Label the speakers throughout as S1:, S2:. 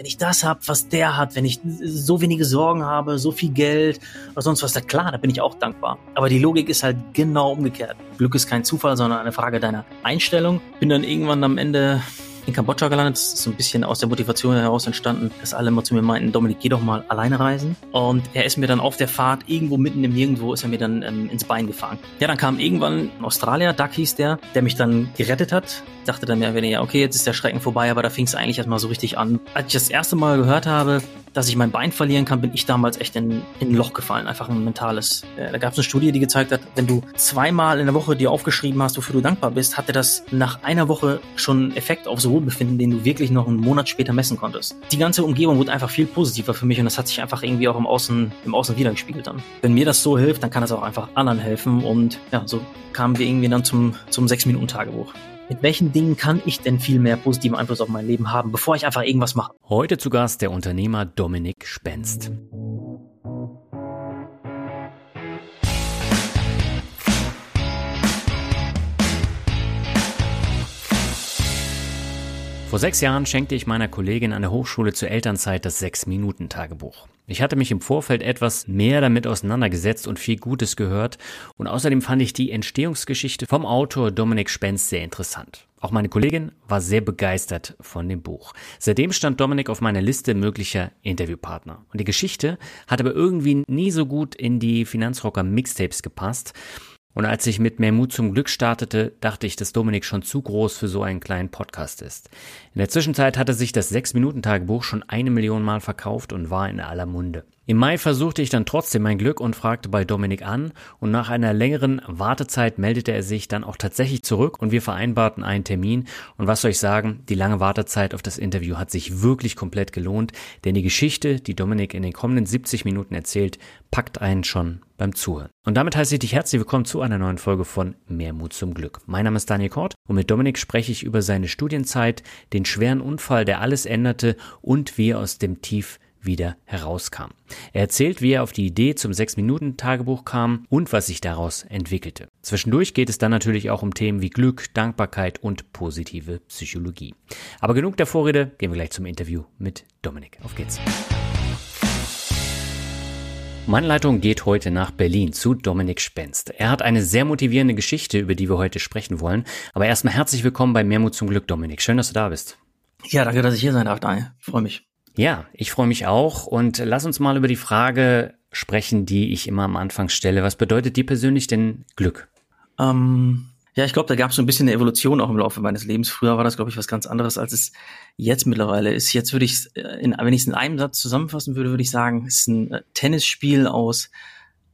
S1: Wenn ich das habe, was der hat, wenn ich so wenige Sorgen habe, so viel Geld oder sonst was, da klar, da bin ich auch dankbar. Aber die Logik ist halt genau umgekehrt. Glück ist kein Zufall, sondern eine Frage deiner Einstellung. Bin dann irgendwann am Ende in Kambodscha gelandet. Das ist so ein bisschen aus der Motivation heraus entstanden, dass alle mal zu mir meinten, Dominik, geh doch mal alleine reisen. Und er ist mir dann auf der Fahrt irgendwo mitten im Nirgendwo ist er mir dann ähm, ins Bein gefahren. Ja, dann kam irgendwann ein Australier, Duck hieß der, der mich dann gerettet hat. Ich dachte dann mehr weniger, okay, jetzt ist der Schrecken vorbei, aber da fing es eigentlich erstmal so richtig an. Als ich das erste Mal gehört habe, dass ich mein Bein verlieren kann, bin ich damals echt in, in ein Loch gefallen. Einfach ein mentales. Äh, da gab es eine Studie, die gezeigt hat, wenn du zweimal in der Woche dir aufgeschrieben hast, wofür du dankbar bist, hatte das nach einer Woche schon Effekt aufs Wohlbefinden, den du wirklich noch einen Monat später messen konntest. Die ganze Umgebung wurde einfach viel positiver für mich und das hat sich einfach irgendwie auch im Außen, im Außen wiedergespiegelt dann. Wenn mir das so hilft, dann kann das auch einfach anderen helfen und ja, so kamen wir irgendwie dann zum, zum 6-Minuten-Tagebuch. Mit welchen Dingen kann ich denn viel mehr positiven Einfluss auf mein Leben haben, bevor ich einfach irgendwas mache?
S2: Heute zu Gast der Unternehmer Dominik Spenst. Vor sechs Jahren schenkte ich meiner Kollegin an der Hochschule zur Elternzeit das Sechs-Minuten-Tagebuch. Ich hatte mich im Vorfeld etwas mehr damit auseinandergesetzt und viel Gutes gehört und außerdem fand ich die Entstehungsgeschichte vom Autor Dominik Spenz sehr interessant. Auch meine Kollegin war sehr begeistert von dem Buch. Seitdem stand Dominik auf meiner Liste möglicher Interviewpartner. Und die Geschichte hat aber irgendwie nie so gut in die Finanzrocker Mixtapes gepasst. Und als ich mit Mehr Mut zum Glück startete, dachte ich, dass Dominik schon zu groß für so einen kleinen Podcast ist. In der Zwischenzeit hatte sich das 6-Minuten-Tagebuch schon eine Million Mal verkauft und war in aller Munde. Im Mai versuchte ich dann trotzdem mein Glück und fragte bei Dominik an und nach einer längeren Wartezeit meldete er sich dann auch tatsächlich zurück und wir vereinbarten einen Termin und was soll ich sagen, die lange Wartezeit auf das Interview hat sich wirklich komplett gelohnt, denn die Geschichte, die Dominik in den kommenden 70 Minuten erzählt, packt einen schon beim Zuhören. Und damit heiße ich dich herzlich willkommen zu einer neuen Folge von Mehr Mut zum Glück. Mein Name ist Daniel Kort und mit Dominik spreche ich über seine Studienzeit, den schweren Unfall, der alles änderte und wie er aus dem Tief wieder herauskam. Er erzählt, wie er auf die Idee zum 6-Minuten-Tagebuch kam und was sich daraus entwickelte. Zwischendurch geht es dann natürlich auch um Themen wie Glück, Dankbarkeit und positive Psychologie. Aber genug der Vorrede, gehen wir gleich zum Interview mit Dominik. Auf geht's. Meine Leitung geht heute nach Berlin zu Dominik Spenst. Er hat eine sehr motivierende Geschichte, über die wir heute sprechen wollen. Aber erstmal herzlich willkommen bei Mehrmut zum Glück, Dominik. Schön, dass du da bist.
S1: Ja, danke, dass ich hier sein darf, Daniel. Freue mich.
S2: Ja, ich freue mich auch und lass uns mal über die Frage sprechen, die ich immer am Anfang stelle. Was bedeutet dir persönlich denn Glück?
S1: Ähm, ja, ich glaube, da gab es so ein bisschen eine Evolution auch im Laufe meines Lebens. Früher war das, glaube ich, was ganz anderes, als es jetzt mittlerweile ist. Jetzt würde ich es, äh, wenn ich es in einem Satz zusammenfassen würde, würde ich sagen, es ist ein äh, Tennisspiel aus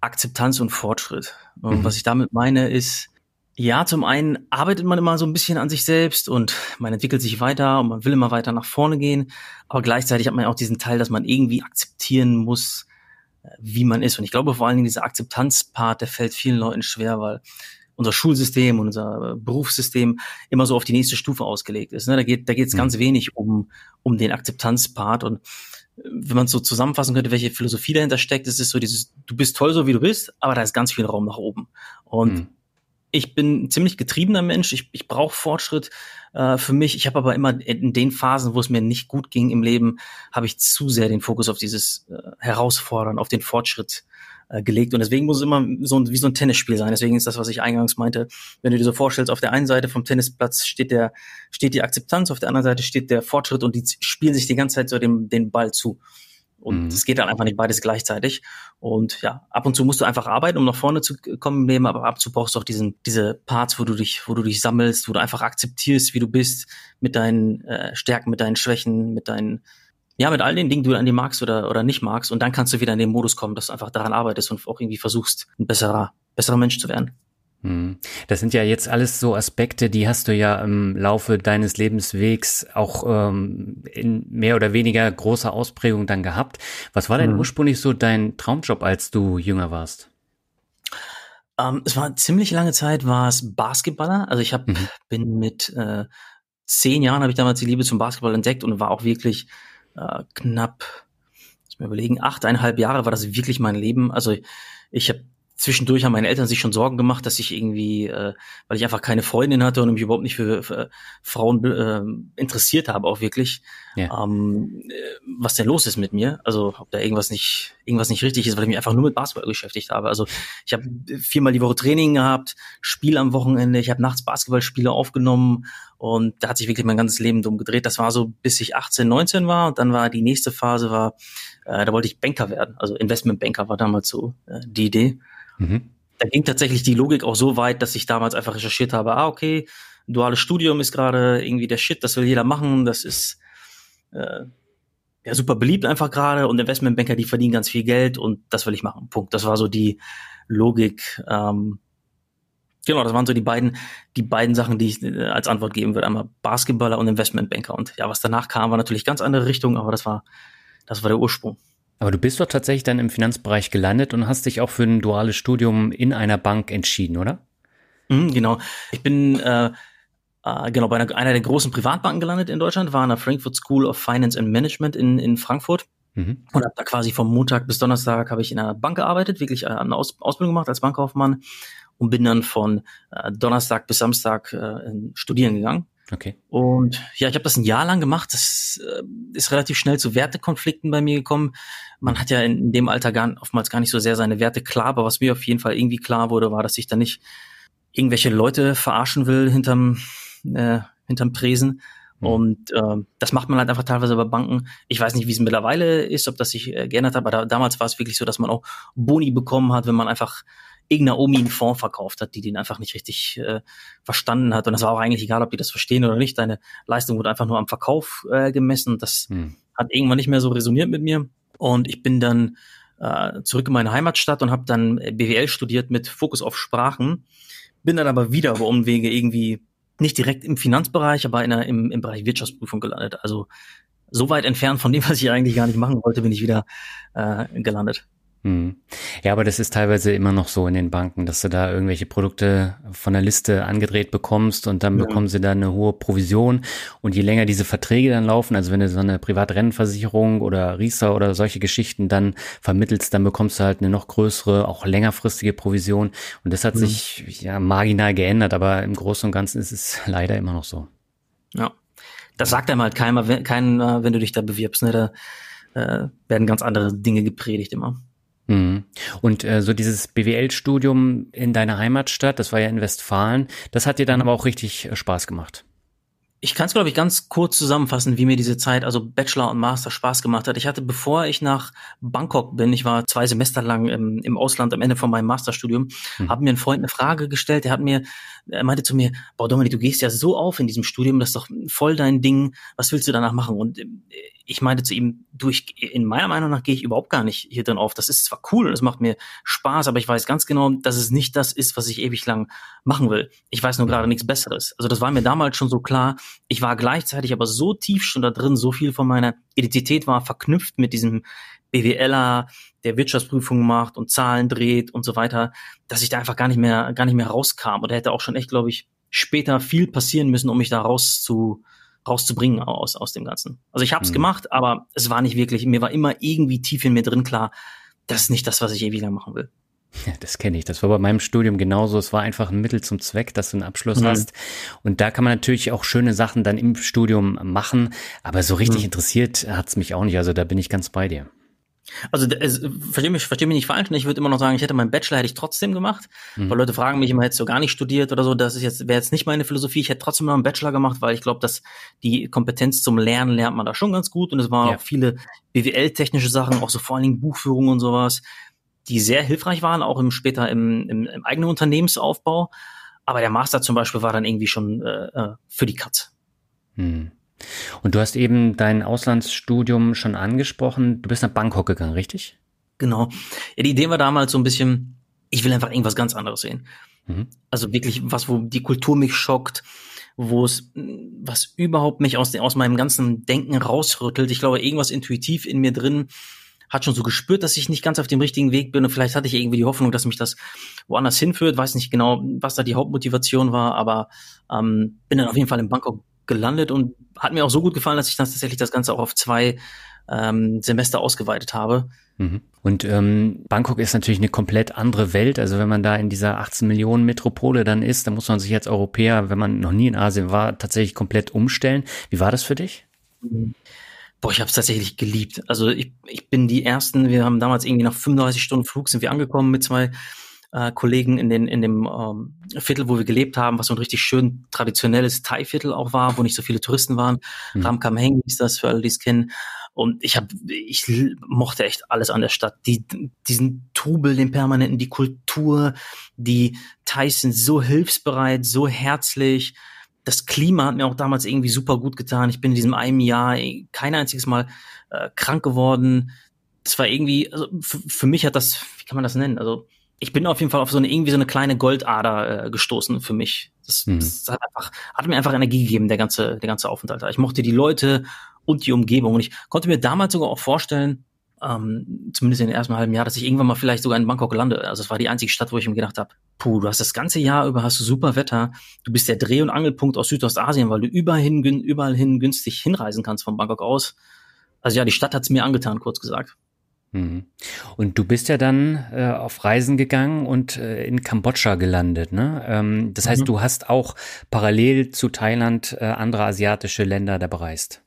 S1: Akzeptanz und Fortschritt. Und mhm. was ich damit meine, ist, ja, zum einen arbeitet man immer so ein bisschen an sich selbst und man entwickelt sich weiter und man will immer weiter nach vorne gehen. Aber gleichzeitig hat man ja auch diesen Teil, dass man irgendwie akzeptieren muss, äh, wie man ist. Und ich glaube vor allen Dingen dieser Akzeptanzpart, der fällt vielen Leuten schwer, weil unser Schulsystem und unser äh, Berufssystem immer so auf die nächste Stufe ausgelegt ist. Ne? Da geht da geht es mhm. ganz wenig um um den Akzeptanzpart und äh, wenn man es so zusammenfassen könnte, welche Philosophie dahinter steckt, ist es so dieses, du bist toll so wie du bist, aber da ist ganz viel Raum nach oben. Und mhm ich bin ein ziemlich getriebener Mensch. Ich, ich brauche Fortschritt äh, für mich. Ich habe aber immer in den Phasen, wo es mir nicht gut ging im Leben, habe ich zu sehr den Fokus auf dieses äh, Herausfordern, auf den Fortschritt äh, gelegt. Und deswegen muss es immer so ein, wie so ein Tennisspiel sein. Deswegen ist das, was ich eingangs meinte, wenn du dir so vorstellst, auf der einen Seite vom Tennisplatz steht der, steht die Akzeptanz, auf der anderen Seite steht der Fortschritt und die spielen sich die ganze Zeit so den, den Ball zu. Und es mhm. geht dann einfach nicht beides gleichzeitig. Und ja, ab und zu musst du einfach arbeiten, um nach vorne zu kommen im Leben, aber ab und zu brauchst du auch diesen, diese Parts, wo du dich, wo du dich sammelst, wo du einfach akzeptierst, wie du bist, mit deinen äh, Stärken, mit deinen Schwächen, mit deinen, ja, mit all den Dingen, die du an dir magst oder, oder nicht magst. Und dann kannst du wieder in den Modus kommen, dass du einfach daran arbeitest und auch irgendwie versuchst, ein besserer, besserer Mensch zu werden.
S2: Hm. Das sind ja jetzt alles so Aspekte, die hast du ja im Laufe deines Lebenswegs auch ähm, in mehr oder weniger großer Ausprägung dann gehabt. Was war denn mhm. ursprünglich so dein Traumjob, als du jünger warst?
S1: Ähm, es war ziemlich lange Zeit war es Basketballer. Also ich hab, mhm. bin mit äh, zehn Jahren habe ich damals die Liebe zum Basketball entdeckt und war auch wirklich äh, knapp, muss mir überlegen, achteinhalb Jahre war das wirklich mein Leben. Also ich habe zwischendurch haben meine Eltern sich schon Sorgen gemacht, dass ich irgendwie, äh, weil ich einfach keine Freundin hatte und mich überhaupt nicht für, für Frauen äh, interessiert habe, auch wirklich, ja. ähm, äh, was denn los ist mit mir. Also ob da irgendwas nicht, irgendwas nicht richtig ist, weil ich mich einfach nur mit Basketball beschäftigt habe. Also ich habe viermal die Woche Training gehabt, Spiel am Wochenende, ich habe nachts Basketballspiele aufgenommen und da hat sich wirklich mein ganzes Leben drum gedreht. Das war so, bis ich 18, 19 war. Und dann war die nächste Phase war, äh, da wollte ich Banker werden. Also Investmentbanker war damals so äh, die Idee. Mhm. Da ging tatsächlich die Logik auch so weit, dass ich damals einfach recherchiert habe, ah, okay, duales Studium ist gerade irgendwie der Shit, das will jeder machen, das ist äh, ja super beliebt einfach gerade und Investmentbanker, die verdienen ganz viel Geld und das will ich machen. Punkt. Das war so die Logik. Ähm, genau, das waren so die beiden, die beiden Sachen, die ich äh, als Antwort geben würde. Einmal Basketballer und Investmentbanker. Und ja, was danach kam, war natürlich ganz andere Richtung, aber das war, das war der Ursprung.
S2: Aber du bist doch tatsächlich dann im Finanzbereich gelandet und hast dich auch für ein duales Studium in einer Bank entschieden, oder?
S1: Mhm, genau. Ich bin äh, äh, genau bei einer, einer der großen Privatbanken gelandet in Deutschland, war an der Frankfurt School of Finance and Management in, in Frankfurt. Mhm. Und habe da quasi vom Montag bis Donnerstag habe ich in einer Bank gearbeitet, wirklich äh, eine Aus Ausbildung gemacht als Bankkaufmann und bin dann von äh, Donnerstag bis Samstag äh, studieren gegangen.
S2: Okay.
S1: Und ja, ich habe das ein Jahr lang gemacht. Das äh, ist relativ schnell zu Wertekonflikten bei mir gekommen. Man hat ja in, dem Alter gar, oftmals gar nicht so sehr seine Werte klar, aber was mir auf jeden Fall irgendwie klar wurde, war, dass ich da nicht irgendwelche Leute verarschen will hinterm, äh, hinterm Tresen. Mhm. Und äh, das macht man halt einfach teilweise bei Banken. Ich weiß nicht, wie es mittlerweile ist, ob das sich äh, geändert hat, aber da, damals war es wirklich so, dass man auch Boni bekommen hat, wenn man einfach irgendeiner Omi einen Fonds verkauft hat, die den einfach nicht richtig äh, verstanden hat. Und das war auch eigentlich egal, ob die das verstehen oder nicht. Deine Leistung wurde einfach nur am Verkauf äh, gemessen. Das hm. hat irgendwann nicht mehr so resoniert mit mir. Und ich bin dann äh, zurück in meine Heimatstadt und habe dann BWL studiert mit Fokus auf Sprachen. Bin dann aber wieder über Umwege irgendwie nicht direkt im Finanzbereich, aber in einer, im, im Bereich Wirtschaftsprüfung gelandet. Also so weit entfernt von dem, was ich eigentlich gar nicht machen wollte, bin ich wieder äh, gelandet.
S2: Hm. Ja, aber das ist teilweise immer noch so in den Banken, dass du da irgendwelche Produkte von der Liste angedreht bekommst und dann ja. bekommen sie da eine hohe Provision. Und je länger diese Verträge dann laufen, also wenn du so eine Privatrennenversicherung oder Riester oder solche Geschichten dann vermittelst, dann bekommst du halt eine noch größere, auch längerfristige Provision. Und das hat ja. sich ja marginal geändert, aber im Großen und Ganzen ist es leider immer noch so.
S1: Ja. Das sagt einem halt keiner, keiner wenn du dich da bewirbst. Ne? Da äh, werden ganz andere Dinge gepredigt immer.
S2: Mhm. Und äh, so dieses BWL-Studium in deiner Heimatstadt, das war ja in Westfalen, das hat dir dann mhm. aber auch richtig äh, Spaß gemacht.
S1: Ich kann es, glaube ich, ganz kurz zusammenfassen, wie mir diese Zeit, also Bachelor und Master Spaß gemacht hat. Ich hatte, bevor ich nach Bangkok bin, ich war zwei Semester lang im, im Ausland am Ende von meinem Masterstudium, mhm. habe mir ein Freund eine Frage gestellt, der hat mir, er meinte zu mir, boah Dominik, du gehst ja so auf in diesem Studium, das ist doch voll dein Ding, was willst du danach machen? Und äh, ich meinte zu ihm, du, ich, in meiner Meinung nach gehe ich überhaupt gar nicht hier drin auf. Das ist zwar cool und es macht mir Spaß, aber ich weiß ganz genau, dass es nicht das ist, was ich ewig lang machen will. Ich weiß nur gerade nichts Besseres. Also das war mir damals schon so klar. Ich war gleichzeitig aber so tief schon da drin, so viel von meiner Identität war verknüpft mit diesem BWLer, der Wirtschaftsprüfungen macht und Zahlen dreht und so weiter, dass ich da einfach gar nicht mehr, gar nicht mehr rauskam. Und da hätte auch schon echt, glaube ich, später viel passieren müssen, um mich da raus zu, rauszubringen aus, aus dem Ganzen. Also ich habe es mhm. gemacht, aber es war nicht wirklich, mir war immer irgendwie tief in mir drin klar, das ist nicht das, was ich ewig lang machen will.
S2: Ja, das kenne ich. Das war bei meinem Studium genauso. Es war einfach ein Mittel zum Zweck, dass du einen Abschluss mhm. hast. Und da kann man natürlich auch schöne Sachen dann im Studium machen. Aber so richtig mhm. interessiert hat's mich auch nicht. Also da bin ich ganz bei dir.
S1: Also es, verstehe mich, versteh mich nicht falsch, ich würde immer noch sagen, ich hätte meinen Bachelor hätte ich trotzdem gemacht, mhm. weil Leute fragen mich immer, hättest du gar nicht studiert oder so, das ist jetzt wäre jetzt nicht meine Philosophie, ich hätte trotzdem noch einen Bachelor gemacht, weil ich glaube, dass die Kompetenz zum Lernen lernt man da schon ganz gut und es waren ja. auch viele BWL-technische Sachen, auch so vor allen Dingen Buchführung und sowas, die sehr hilfreich waren, auch im später im, im, im eigenen Unternehmensaufbau. Aber der Master zum Beispiel war dann irgendwie schon äh, äh für die Katz.
S2: Mhm. Und du hast eben dein Auslandsstudium schon angesprochen. Du bist nach Bangkok gegangen, richtig?
S1: Genau. Ja, die Idee war damals so ein bisschen, ich will einfach irgendwas ganz anderes sehen. Mhm. Also wirklich was, wo die Kultur mich schockt, wo es, was überhaupt mich aus, aus meinem ganzen Denken rausrüttelt. Ich glaube, irgendwas intuitiv in mir drin hat schon so gespürt, dass ich nicht ganz auf dem richtigen Weg bin und vielleicht hatte ich irgendwie die Hoffnung, dass mich das woanders hinführt. Weiß nicht genau, was da die Hauptmotivation war, aber ähm, bin dann auf jeden Fall in Bangkok gelandet und hat mir auch so gut gefallen, dass ich dann tatsächlich das Ganze auch auf zwei ähm, Semester ausgeweitet habe.
S2: Mhm. Und ähm, Bangkok ist natürlich eine komplett andere Welt. Also wenn man da in dieser 18 Millionen Metropole dann ist, dann muss man sich als Europäer, wenn man noch nie in Asien war, tatsächlich komplett umstellen. Wie war das für dich?
S1: Boah, ich habe es tatsächlich geliebt. Also ich, ich bin die ersten, wir haben damals irgendwie nach 35 Stunden Flug sind wir angekommen mit zwei äh, Kollegen in, den, in dem ähm, Viertel, wo wir gelebt haben, was so ein richtig schön traditionelles Thai-Viertel auch war, wo nicht so viele Touristen waren. Mhm. Ram Kam Heng ist das, für alle, die es kennen. Und ich habe, ich mochte echt alles an der Stadt. Die, diesen Trubel, den permanenten, die Kultur, die Thais sind so hilfsbereit, so herzlich. Das Klima hat mir auch damals irgendwie super gut getan. Ich bin in diesem einem Jahr kein einziges Mal äh, krank geworden. Das war irgendwie, also für mich hat das, wie kann man das nennen? Also ich bin auf jeden Fall auf so eine irgendwie so eine kleine Goldader äh, gestoßen für mich. Das, mhm. das hat einfach hat mir einfach Energie gegeben der ganze der ganze Aufenthalt. Ich mochte die Leute und die Umgebung und ich konnte mir damals sogar auch vorstellen, ähm, zumindest in den ersten halben Jahr, dass ich irgendwann mal vielleicht sogar in Bangkok lande. Also es war die einzige Stadt, wo ich mir gedacht habe, puh, du hast das ganze Jahr über hast du super Wetter, du bist der Dreh- und Angelpunkt aus Südostasien, weil du überall hin, überall hin günstig hinreisen kannst von Bangkok aus. Also ja, die Stadt hat's mir angetan, kurz gesagt.
S2: Mhm. Und du bist ja dann äh, auf Reisen gegangen und äh, in Kambodscha gelandet, ne? Ähm, das heißt, mhm. du hast auch parallel zu Thailand äh, andere asiatische Länder da bereist.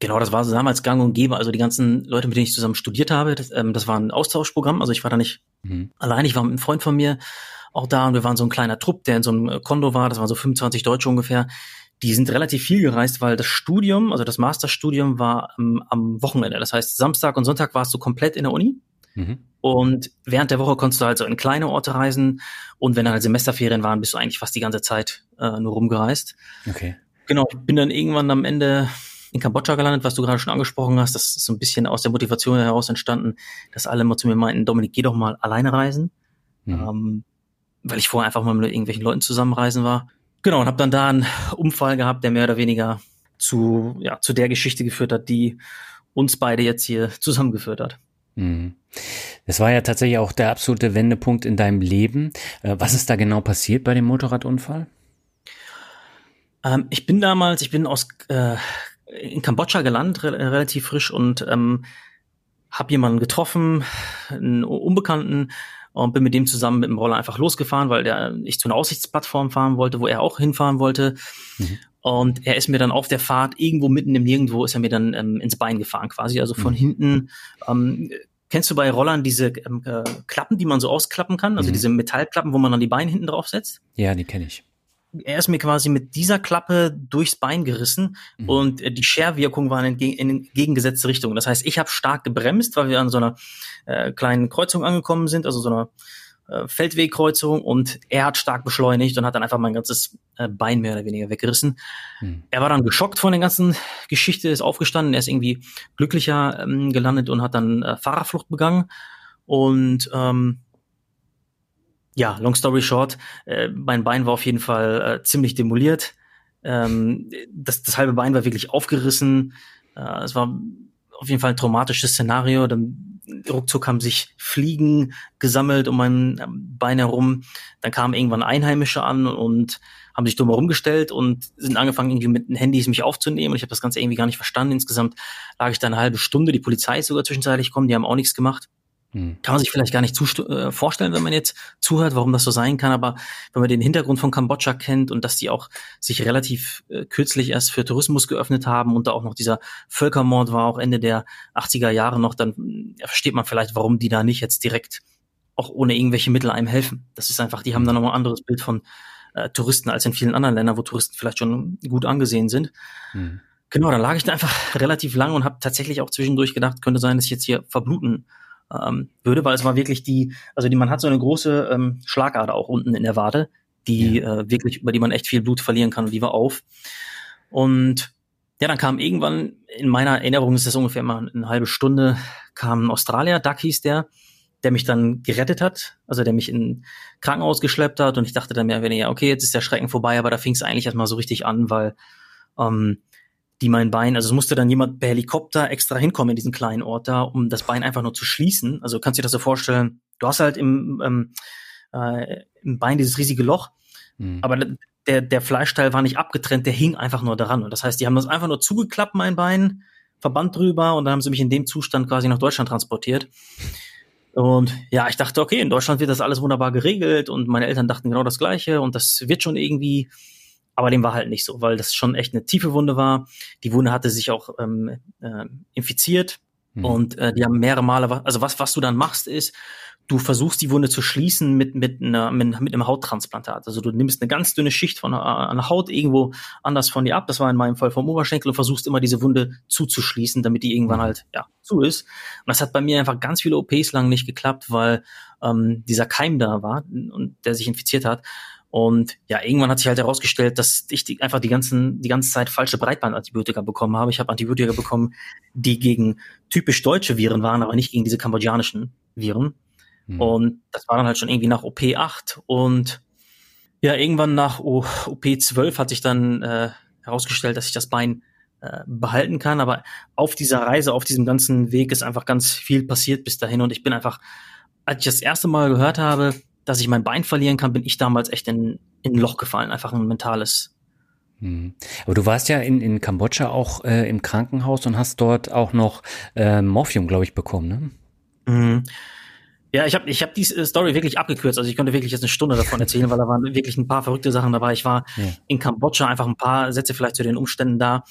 S1: Genau, das war so damals gang und gäbe. Also die ganzen Leute, mit denen ich zusammen studiert habe, das, ähm, das war ein Austauschprogramm. Also ich war da nicht mhm. allein, ich war mit einem Freund von mir auch da und wir waren so ein kleiner Trupp, der in so einem Kondo war. Das waren so 25 Deutsche ungefähr die sind relativ viel gereist, weil das Studium, also das Masterstudium war ähm, am Wochenende. Das heißt, Samstag und Sonntag warst du komplett in der Uni. Mhm. Und während der Woche konntest du halt so in kleine Orte reisen. Und wenn dann halt Semesterferien waren, bist du eigentlich fast die ganze Zeit äh, nur rumgereist.
S2: Okay.
S1: Genau, ich bin dann irgendwann am Ende in Kambodscha gelandet, was du gerade schon angesprochen hast. Das ist so ein bisschen aus der Motivation heraus entstanden, dass alle immer zu mir meinten, Dominik, geh doch mal alleine reisen. Mhm. Ähm, weil ich vorher einfach mal mit irgendwelchen Leuten zusammenreisen war. Genau, und habe dann da einen Unfall gehabt, der mehr oder weniger zu, ja, zu der Geschichte geführt hat, die uns beide jetzt hier zusammengeführt hat.
S2: Mhm. Das war ja tatsächlich auch der absolute Wendepunkt in deinem Leben. Äh, was ist da genau passiert bei dem Motorradunfall?
S1: Ähm, ich bin damals, ich bin aus äh, in Kambodscha gelandet, re relativ frisch und ähm, habe jemanden getroffen, einen Unbekannten, und bin mit dem zusammen mit dem Roller einfach losgefahren, weil der, ich zu einer Aussichtsplattform fahren wollte, wo er auch hinfahren wollte. Mhm. Und er ist mir dann auf der Fahrt irgendwo mitten im Nirgendwo ist er mir dann ähm, ins Bein gefahren quasi, also von mhm. hinten. Ähm, kennst du bei Rollern diese ähm, äh, Klappen, die man so ausklappen kann, also mhm. diese Metallklappen, wo man dann die Beine hinten drauf setzt?
S2: Ja, die kenne ich
S1: er ist mir quasi mit dieser Klappe durchs Bein gerissen mhm. und äh, die Scherwirkung war in, in entgegengesetzte Richtung. Das heißt, ich habe stark gebremst, weil wir an so einer äh, kleinen Kreuzung angekommen sind, also so einer äh, Feldwegkreuzung und er hat stark beschleunigt und hat dann einfach mein ganzes äh, Bein mehr oder weniger weggerissen. Mhm. Er war dann geschockt von der ganzen Geschichte, ist aufgestanden, er ist irgendwie glücklicher ähm, gelandet und hat dann äh, Fahrerflucht begangen und ähm, ja, long story short, äh, mein Bein war auf jeden Fall äh, ziemlich demoliert. Ähm, das, das halbe Bein war wirklich aufgerissen. Äh, es war auf jeden Fall ein traumatisches Szenario. Dann ruckzuck haben sich Fliegen gesammelt um mein ähm, Bein herum. Dann kamen irgendwann Einheimische an und haben sich dumm herumgestellt und sind angefangen, irgendwie mit den Handys mich aufzunehmen. Ich habe das Ganze irgendwie gar nicht verstanden. Insgesamt lag ich da eine halbe Stunde. Die Polizei ist sogar zwischenzeitlich gekommen, die haben auch nichts gemacht. Hm. Kann man sich vielleicht gar nicht äh, vorstellen, wenn man jetzt zuhört, warum das so sein kann, aber wenn man den Hintergrund von Kambodscha kennt und dass die auch sich relativ äh, kürzlich erst für Tourismus geöffnet haben und da auch noch dieser Völkermord war, auch Ende der 80er Jahre noch, dann ja, versteht man vielleicht, warum die da nicht jetzt direkt auch ohne irgendwelche Mittel einem helfen. Das ist einfach, die haben dann nochmal ein anderes Bild von äh, Touristen als in vielen anderen Ländern, wo Touristen vielleicht schon gut angesehen sind. Mhm. Genau, dann lag ich da einfach relativ lang und habe tatsächlich auch zwischendurch gedacht, könnte sein, dass ich jetzt hier verbluten ähm, würde, weil es war wirklich die, also die, man hat so eine große ähm, Schlagader auch unten in der Wade, die ja. äh, wirklich, über die man echt viel Blut verlieren kann und die war auf. Und ja, dann kam irgendwann, in meiner Erinnerung ist das ungefähr mal eine halbe Stunde, kam ein Australier, Duck hieß der, der mich dann gerettet hat, also der mich in Krankenhaus geschleppt hat und ich dachte dann mehr oder weniger, okay, jetzt ist der Schrecken vorbei, aber da fing es eigentlich erstmal so richtig an, weil ähm, die mein Bein, also es musste dann jemand per Helikopter extra hinkommen in diesen kleinen Ort da, um das Bein einfach nur zu schließen. Also kannst du dir das so vorstellen, du hast halt im, ähm, äh, im Bein dieses riesige Loch, mhm. aber der, der Fleischteil war nicht abgetrennt, der hing einfach nur daran. Und das heißt, die haben das einfach nur zugeklappt, mein Bein, Verband drüber und dann haben sie mich in dem Zustand quasi nach Deutschland transportiert. Und ja, ich dachte, okay, in Deutschland wird das alles wunderbar geregelt und meine Eltern dachten genau das Gleiche und das wird schon irgendwie. Aber dem war halt nicht so, weil das schon echt eine tiefe Wunde war. Die Wunde hatte sich auch ähm, äh, infiziert mhm. und äh, die haben mehrere Male, also was, was du dann machst, ist, du versuchst die Wunde zu schließen mit, mit, einer, mit, mit einem Hauttransplantat. Also du nimmst eine ganz dünne Schicht von einer Haut irgendwo anders von dir ab. Das war in meinem Fall vom Oberschenkel und versuchst immer diese Wunde zuzuschließen, damit die irgendwann mhm. halt ja zu ist. Und das hat bei mir einfach ganz viele OPs lang nicht geklappt, weil ähm, dieser Keim da war und der sich infiziert hat. Und ja, irgendwann hat sich halt herausgestellt, dass ich die, einfach die ganzen, die ganze Zeit falsche Breitbandantibiotika bekommen habe. Ich habe Antibiotika bekommen, die gegen typisch deutsche Viren waren, aber nicht gegen diese kambodschanischen Viren. Mhm. Und das war dann halt schon irgendwie nach OP 8 und ja, irgendwann nach OP 12 hat sich dann äh, herausgestellt, dass ich das Bein äh, behalten kann. Aber auf dieser Reise, auf diesem ganzen Weg ist einfach ganz viel passiert bis dahin. Und ich bin einfach, als ich das erste Mal gehört habe, dass ich mein Bein verlieren kann, bin ich damals echt in, in ein Loch gefallen. Einfach ein mentales.
S2: Mhm. Aber du warst ja in, in Kambodscha auch äh, im Krankenhaus und hast dort auch noch äh, Morphium, glaube ich, bekommen, ne?
S1: Mhm. Ja, ich habe ich hab die Story wirklich abgekürzt. Also ich könnte wirklich jetzt eine Stunde davon erzählen, weil da waren wirklich ein paar verrückte Sachen dabei. Ich war ja. in Kambodscha, einfach ein paar Sätze vielleicht zu den Umständen da.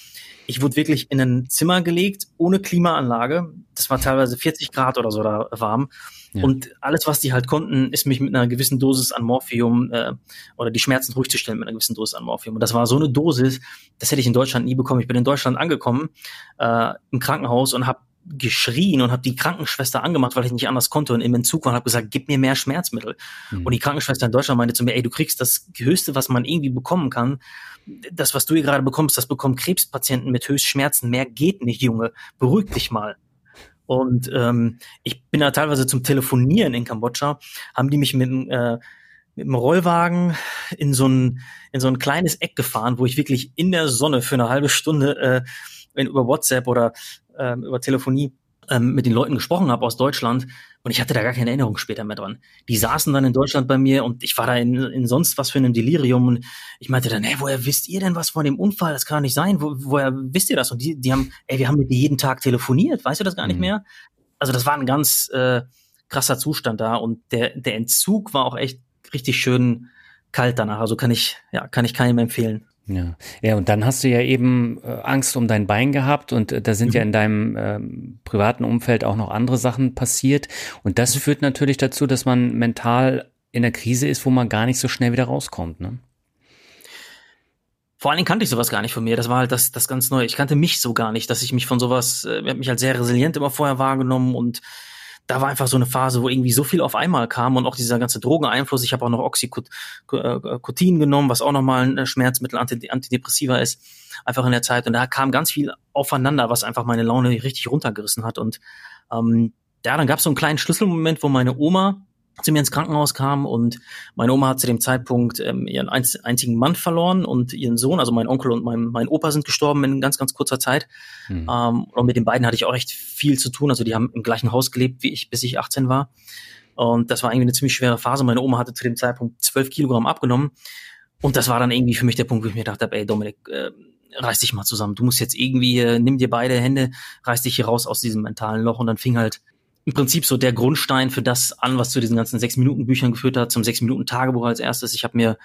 S1: Ich wurde wirklich in ein Zimmer gelegt, ohne Klimaanlage. Das war teilweise 40 Grad oder so da warm. Ja. Und alles, was die halt konnten, ist mich mit einer gewissen Dosis an Morphium äh, oder die Schmerzen ruhig zu stellen mit einer gewissen Dosis an Morphium. Und das war so eine Dosis, das hätte ich in Deutschland nie bekommen. Ich bin in Deutschland angekommen, äh, im Krankenhaus und habe geschrien und habe die Krankenschwester angemacht, weil ich nicht anders konnte und im Entzug war und habe gesagt, gib mir mehr Schmerzmittel. Mhm. Und die Krankenschwester in Deutschland meinte zu mir, ey, du kriegst das Höchste, was man irgendwie bekommen kann. Das, was du hier gerade bekommst, das bekommen Krebspatienten mit Höchstschmerzen. Mehr geht nicht, Junge. Beruhig dich mal. Und ähm, ich bin da teilweise zum Telefonieren in Kambodscha, haben die mich mit, äh, mit dem Rollwagen in so ein in so ein kleines Eck gefahren, wo ich wirklich in der Sonne für eine halbe Stunde äh, über WhatsApp oder ähm, über Telefonie ähm, mit den Leuten gesprochen habe aus Deutschland und ich hatte da gar keine Erinnerung später mehr dran. Die saßen dann in Deutschland bei mir und ich war da in, in sonst was für einem Delirium und ich meinte dann, hey, woher wisst ihr denn was von dem Unfall? Das kann doch nicht sein. Wo, woher wisst ihr das? Und die, die haben, ey, wir haben mit dir jeden Tag telefoniert. Weißt du das gar nicht mhm. mehr? Also das war ein ganz äh, krasser Zustand da und der, der Entzug war auch echt richtig schön kalt danach. Also kann ich, ja, kann ich keinem empfehlen.
S2: Ja, ja, und dann hast du ja eben äh, Angst um dein Bein gehabt und äh, da sind mhm. ja in deinem ähm, privaten Umfeld auch noch andere Sachen passiert. Und das mhm. führt natürlich dazu, dass man mental in der Krise ist, wo man gar nicht so schnell wieder rauskommt. Ne?
S1: Vor allen Dingen kannte ich sowas gar nicht von mir. Das war halt das, das ganz Neue. Ich kannte mich so gar nicht, dass ich mich von sowas, äh, ich habe mich als sehr resilient immer vorher wahrgenommen und da war einfach so eine Phase, wo irgendwie so viel auf einmal kam und auch dieser ganze Drogeneinfluss. Ich habe auch noch Oxycotin genommen, was auch nochmal ein Schmerzmittel, Antidepressiva ist, einfach in der Zeit. Und da kam ganz viel aufeinander, was einfach meine Laune richtig runtergerissen hat. Und ähm, ja, dann gab es so einen kleinen Schlüsselmoment, wo meine Oma zu mir ins Krankenhaus kam und meine Oma hat zu dem Zeitpunkt ähm, ihren einzigen Mann verloren und ihren Sohn, also mein Onkel und mein, mein Opa sind gestorben in ganz, ganz kurzer Zeit. Mhm. Ähm, und mit den beiden hatte ich auch echt viel zu tun. Also die haben im gleichen Haus gelebt wie ich, bis ich 18 war. Und das war irgendwie eine ziemlich schwere Phase. Meine Oma hatte zu dem Zeitpunkt 12 Kilogramm abgenommen. Und das war dann irgendwie für mich der Punkt, wo ich mir dachte, ey Dominik, äh, reiß dich mal zusammen. Du musst jetzt irgendwie, äh, nimm dir beide Hände, reiß dich hier raus aus diesem mentalen Loch. Und dann fing halt im Prinzip so der Grundstein für das an, was zu diesen ganzen sechs Minuten Büchern geführt hat, zum sechs Minuten Tagebuch als erstes. Ich habe mir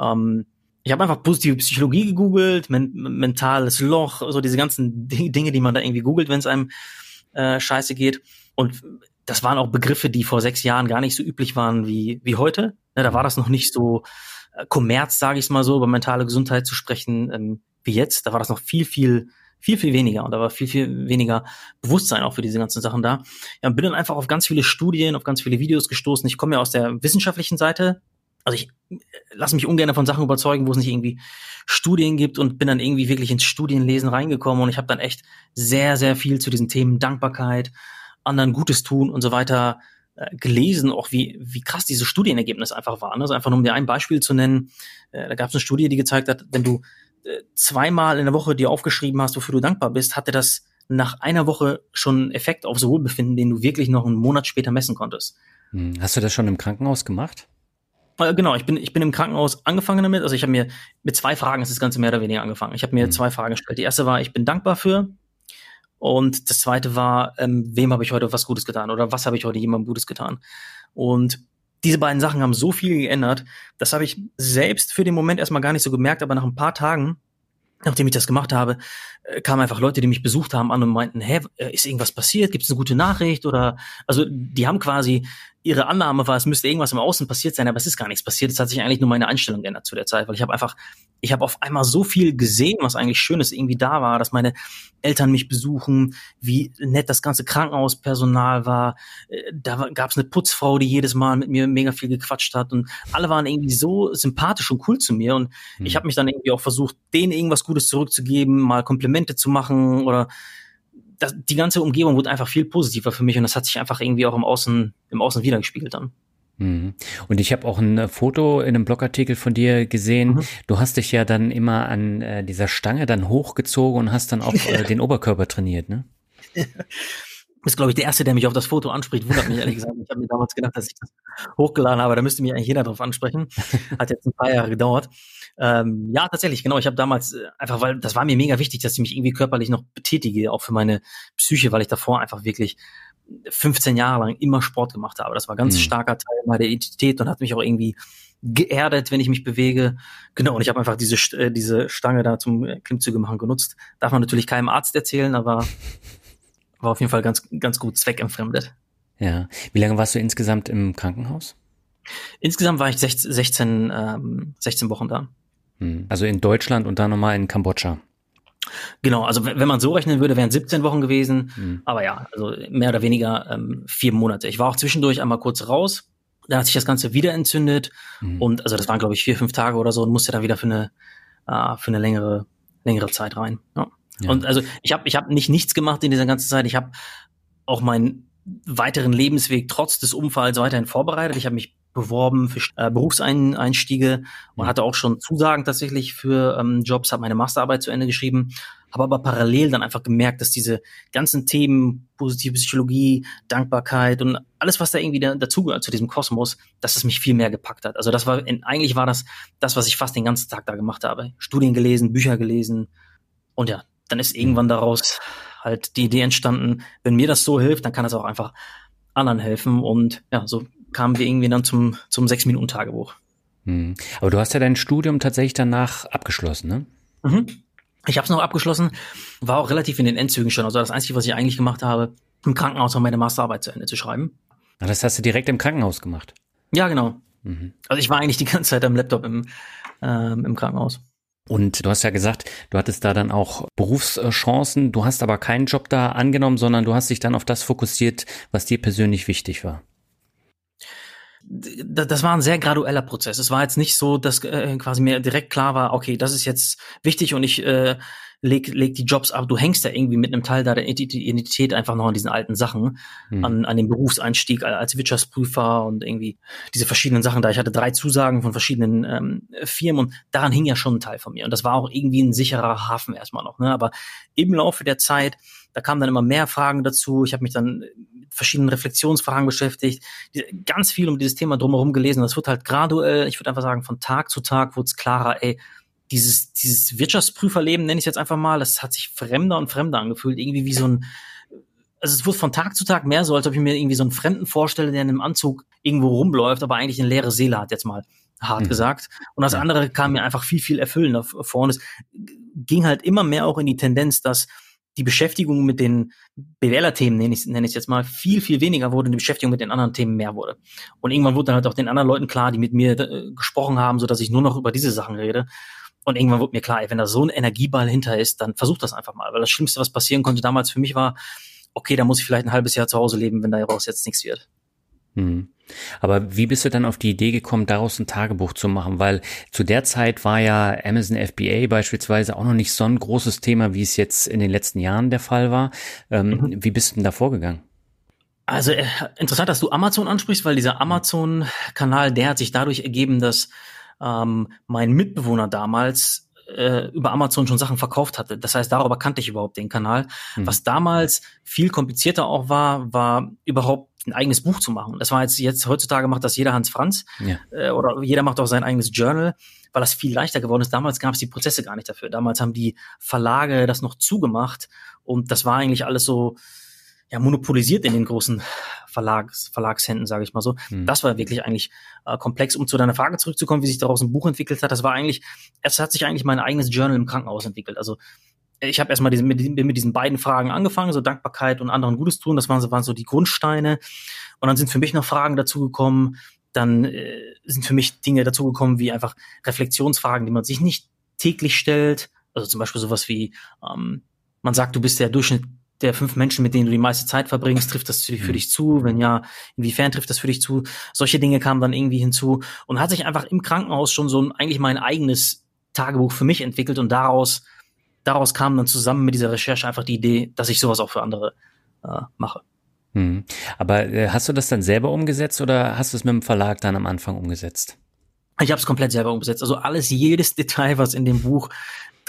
S1: ähm, ich habe einfach positive Psychologie gegoogelt, men mentales Loch, so diese ganzen Dinge, die man da irgendwie googelt, wenn es einem äh, scheiße geht. Und das waren auch Begriffe, die vor sechs Jahren gar nicht so üblich waren wie, wie heute. Ja, da war das noch nicht so äh, Kommerz, sage ich mal so, über mentale Gesundheit zu sprechen ähm, wie jetzt. Da war das noch viel, viel viel, viel weniger. Und da war viel, viel weniger Bewusstsein auch für diese ganzen Sachen da. Ja, und bin dann einfach auf ganz viele Studien, auf ganz viele Videos gestoßen. Ich komme ja aus der wissenschaftlichen Seite. Also ich äh, lasse mich ungern von Sachen überzeugen, wo es nicht irgendwie Studien gibt und bin dann irgendwie wirklich ins Studienlesen reingekommen und ich habe dann echt sehr, sehr viel zu diesen Themen Dankbarkeit, anderen Gutes tun und so weiter äh, gelesen, auch wie, wie krass diese Studienergebnisse einfach waren. Also einfach nur um dir ein Beispiel zu nennen, äh, da gab es eine Studie, die gezeigt hat, wenn du zweimal in der Woche dir aufgeschrieben hast, wofür du dankbar bist, hatte das nach einer Woche schon Effekt aufs Wohlbefinden, den du wirklich noch einen Monat später messen konntest.
S2: Hm. Hast du das schon im Krankenhaus gemacht?
S1: Äh, genau, ich bin, ich bin im Krankenhaus angefangen damit. Also ich habe mir mit zwei Fragen ist das Ganze mehr oder weniger angefangen. Ich habe mir mhm. zwei Fragen gestellt. Die erste war, ich bin dankbar für. Und das zweite war, ähm, wem habe ich heute was Gutes getan oder was habe ich heute jemandem Gutes getan? Und diese beiden Sachen haben so viel geändert, das habe ich selbst für den Moment erstmal gar nicht so gemerkt, aber nach ein paar Tagen nachdem ich das gemacht habe, äh, kamen einfach Leute, die mich besucht haben, an und meinten, hä, äh, ist irgendwas passiert? Gibt es eine gute Nachricht? Oder also die haben quasi ihre Annahme war, es müsste irgendwas im Außen passiert sein, aber es ist gar nichts passiert. Es hat sich eigentlich nur meine Einstellung geändert zu der Zeit, weil ich habe einfach, ich habe auf einmal so viel gesehen, was eigentlich Schönes irgendwie da war, dass meine Eltern mich besuchen, wie nett das ganze Krankenhauspersonal war. Äh, da gab es eine Putzfrau, die jedes Mal mit mir mega viel gequatscht hat und alle waren irgendwie so sympathisch und cool zu mir und mhm. ich habe mich dann irgendwie auch versucht, denen irgendwas Gutes zurückzugeben, mal Komplimente zu machen oder das, die ganze Umgebung wurde einfach viel positiver für mich und das hat sich einfach irgendwie auch im Außen, im Außen wiedergespiegelt dann.
S2: Mhm. Und ich habe auch ein Foto in einem Blogartikel von dir gesehen. Mhm. Du hast dich ja dann immer an äh, dieser Stange dann hochgezogen und hast dann auch äh, den Oberkörper trainiert, ne?
S1: ist, glaube ich, der Erste, der mich auf das Foto anspricht. Wundert mich ehrlich gesagt. Ich habe mir damals gedacht, dass ich das hochgeladen habe. Da müsste mich eigentlich jeder drauf ansprechen. Hat jetzt ein paar Jahre gedauert. Ähm, ja, tatsächlich, genau. Ich habe damals äh, einfach, weil das war mir mega wichtig, dass ich mich irgendwie körperlich noch betätige, auch für meine Psyche, weil ich davor einfach wirklich 15 Jahre lang immer Sport gemacht habe. Das war ganz mhm. starker Teil meiner Identität und hat mich auch irgendwie geerdet, wenn ich mich bewege. Genau, und ich habe einfach diese, äh, diese Stange da zum Klimmzüge machen genutzt. Darf man natürlich keinem Arzt erzählen, aber war auf jeden Fall ganz, ganz gut zweckentfremdet.
S2: Ja. Wie lange warst du insgesamt im Krankenhaus?
S1: Insgesamt war ich 16, 16, ähm, 16 Wochen da.
S2: Hm. Also in Deutschland und dann nochmal in Kambodscha.
S1: Genau, also wenn man so rechnen würde, wären 17 Wochen gewesen. Mhm. Aber ja, also mehr oder weniger ähm, vier Monate. Ich war auch zwischendurch einmal kurz raus. Dann hat sich das Ganze wieder entzündet. Mhm. Und also das waren, glaube ich, vier, fünf Tage oder so und musste dann wieder für eine, äh, für eine längere, längere Zeit rein. Ja. Ja. Und also ich habe ich hab nicht nichts gemacht in dieser ganzen Zeit. Ich habe auch meinen weiteren Lebensweg trotz des Unfalls weiterhin vorbereitet. Ich habe mich beworben für äh, Berufseinstiege und hatte auch schon Zusagen tatsächlich für ähm, Jobs, habe meine Masterarbeit zu Ende geschrieben, habe aber parallel dann einfach gemerkt, dass diese ganzen Themen, positive Psychologie, Dankbarkeit und alles, was da irgendwie da, dazugehört zu diesem Kosmos, dass es mich viel mehr gepackt hat. Also das war, eigentlich war das das, was ich fast den ganzen Tag da gemacht habe. Studien gelesen, Bücher gelesen und ja, dann ist irgendwann daraus halt die Idee entstanden, wenn mir das so hilft, dann kann das auch einfach anderen helfen. Und ja, so kamen wir irgendwie dann zum, zum Sechs-Minuten-Tagebuch.
S2: Hm. Aber du hast ja dein Studium tatsächlich danach abgeschlossen, ne?
S1: Mhm. Ich habe es noch abgeschlossen, war auch relativ in den Endzügen schon. Also das Einzige, was ich eigentlich gemacht habe, im Krankenhaus noch meine Masterarbeit zu Ende zu schreiben.
S2: Ach, das hast du direkt im Krankenhaus gemacht?
S1: Ja, genau. Mhm. Also ich war eigentlich die ganze Zeit am Laptop im, ähm, im Krankenhaus.
S2: Und du hast ja gesagt, du hattest da dann auch Berufschancen, du hast aber keinen Job da angenommen, sondern du hast dich dann auf das fokussiert, was dir persönlich wichtig war.
S1: Das war ein sehr gradueller Prozess. Es war jetzt nicht so, dass äh, quasi mir direkt klar war, okay, das ist jetzt wichtig und ich äh, leg, leg die Jobs ab. Du hängst ja irgendwie mit einem Teil deiner Identität einfach noch an diesen alten Sachen, mhm. an, an dem Berufseinstieg als Wirtschaftsprüfer und irgendwie diese verschiedenen Sachen da. Ich hatte drei Zusagen von verschiedenen ähm, Firmen und daran hing ja schon ein Teil von mir. Und das war auch irgendwie ein sicherer Hafen erstmal noch. Ne? Aber im Laufe der Zeit, da kamen dann immer mehr Fragen dazu. Ich habe mich dann verschiedenen Reflexionsfragen beschäftigt, ganz viel um dieses Thema drumherum gelesen. Das wird halt graduell, ich würde einfach sagen, von Tag zu Tag wurde es klarer, ey, dieses, dieses Wirtschaftsprüferleben, nenne ich jetzt einfach mal, das hat sich fremder und fremder angefühlt. Irgendwie wie so ein, also es wurde von Tag zu Tag mehr so, als ob ich mir irgendwie so einen Fremden vorstelle, der in einem Anzug irgendwo rumläuft, aber eigentlich eine leere Seele hat, jetzt mal hart mhm. gesagt. Und das andere kam mir einfach viel, viel erfüllender vor. Und es ging halt immer mehr auch in die Tendenz, dass die Beschäftigung mit den BWLer-Themen, nenne ich, ich jetzt mal, viel, viel weniger wurde und die Beschäftigung mit den anderen Themen mehr wurde. Und irgendwann wurde dann halt auch den anderen Leuten klar, die mit mir äh, gesprochen haben, so dass ich nur noch über diese Sachen rede. Und irgendwann wurde mir klar, ey, wenn da so ein Energieball hinter ist, dann versuch das einfach mal. Weil das Schlimmste, was passieren konnte damals für mich war, okay, da muss ich vielleicht ein halbes Jahr zu Hause leben, wenn daraus jetzt nichts wird.
S2: Mhm. Aber wie bist du dann auf die Idee gekommen, daraus ein Tagebuch zu machen? Weil zu der Zeit war ja Amazon FBA beispielsweise auch noch nicht so ein großes Thema, wie es jetzt in den letzten Jahren der Fall war. Ähm, mhm. Wie bist du denn da vorgegangen?
S1: Also äh, interessant, dass du Amazon ansprichst, weil dieser Amazon-Kanal, der hat sich dadurch ergeben, dass ähm, mein Mitbewohner damals äh, über Amazon schon Sachen verkauft hatte. Das heißt, darüber kannte ich überhaupt den Kanal. Mhm. Was damals viel komplizierter auch war, war überhaupt ein eigenes Buch zu machen. Das war jetzt, jetzt heutzutage macht das jeder Hans Franz ja. äh, oder jeder macht auch sein eigenes Journal, weil das viel leichter geworden ist. Damals gab es die Prozesse gar nicht dafür. Damals haben die Verlage das noch zugemacht und das war eigentlich alles so ja, monopolisiert in den großen Verlags, Verlagshänden, sage ich mal so. Hm. Das war wirklich eigentlich äh, komplex. Um zu deiner Frage zurückzukommen, wie sich daraus ein Buch entwickelt hat, das war eigentlich, es hat sich eigentlich mein eigenes Journal im Krankenhaus entwickelt. Also ich habe erstmal diesen, mit, mit diesen beiden Fragen angefangen, so Dankbarkeit und anderen Gutes tun, das waren so, waren so die Grundsteine. Und dann sind für mich noch Fragen dazugekommen, dann äh, sind für mich Dinge dazugekommen, wie einfach Reflexionsfragen, die man sich nicht täglich stellt. Also zum Beispiel sowas wie, ähm, man sagt, du bist der Durchschnitt der fünf Menschen, mit denen du die meiste Zeit verbringst, trifft das für mhm. dich zu? Wenn ja, inwiefern trifft das für dich zu? Solche Dinge kamen dann irgendwie hinzu und hat sich einfach im Krankenhaus schon so ein, eigentlich mein eigenes Tagebuch für mich entwickelt und daraus, daraus kam dann zusammen mit dieser Recherche einfach die Idee, dass ich sowas auch für andere äh, mache.
S2: Hm. Aber äh, hast du das dann selber umgesetzt oder hast du es mit dem Verlag dann am Anfang umgesetzt?
S1: Ich habe es komplett selber umgesetzt. Also alles, jedes Detail, was in dem Buch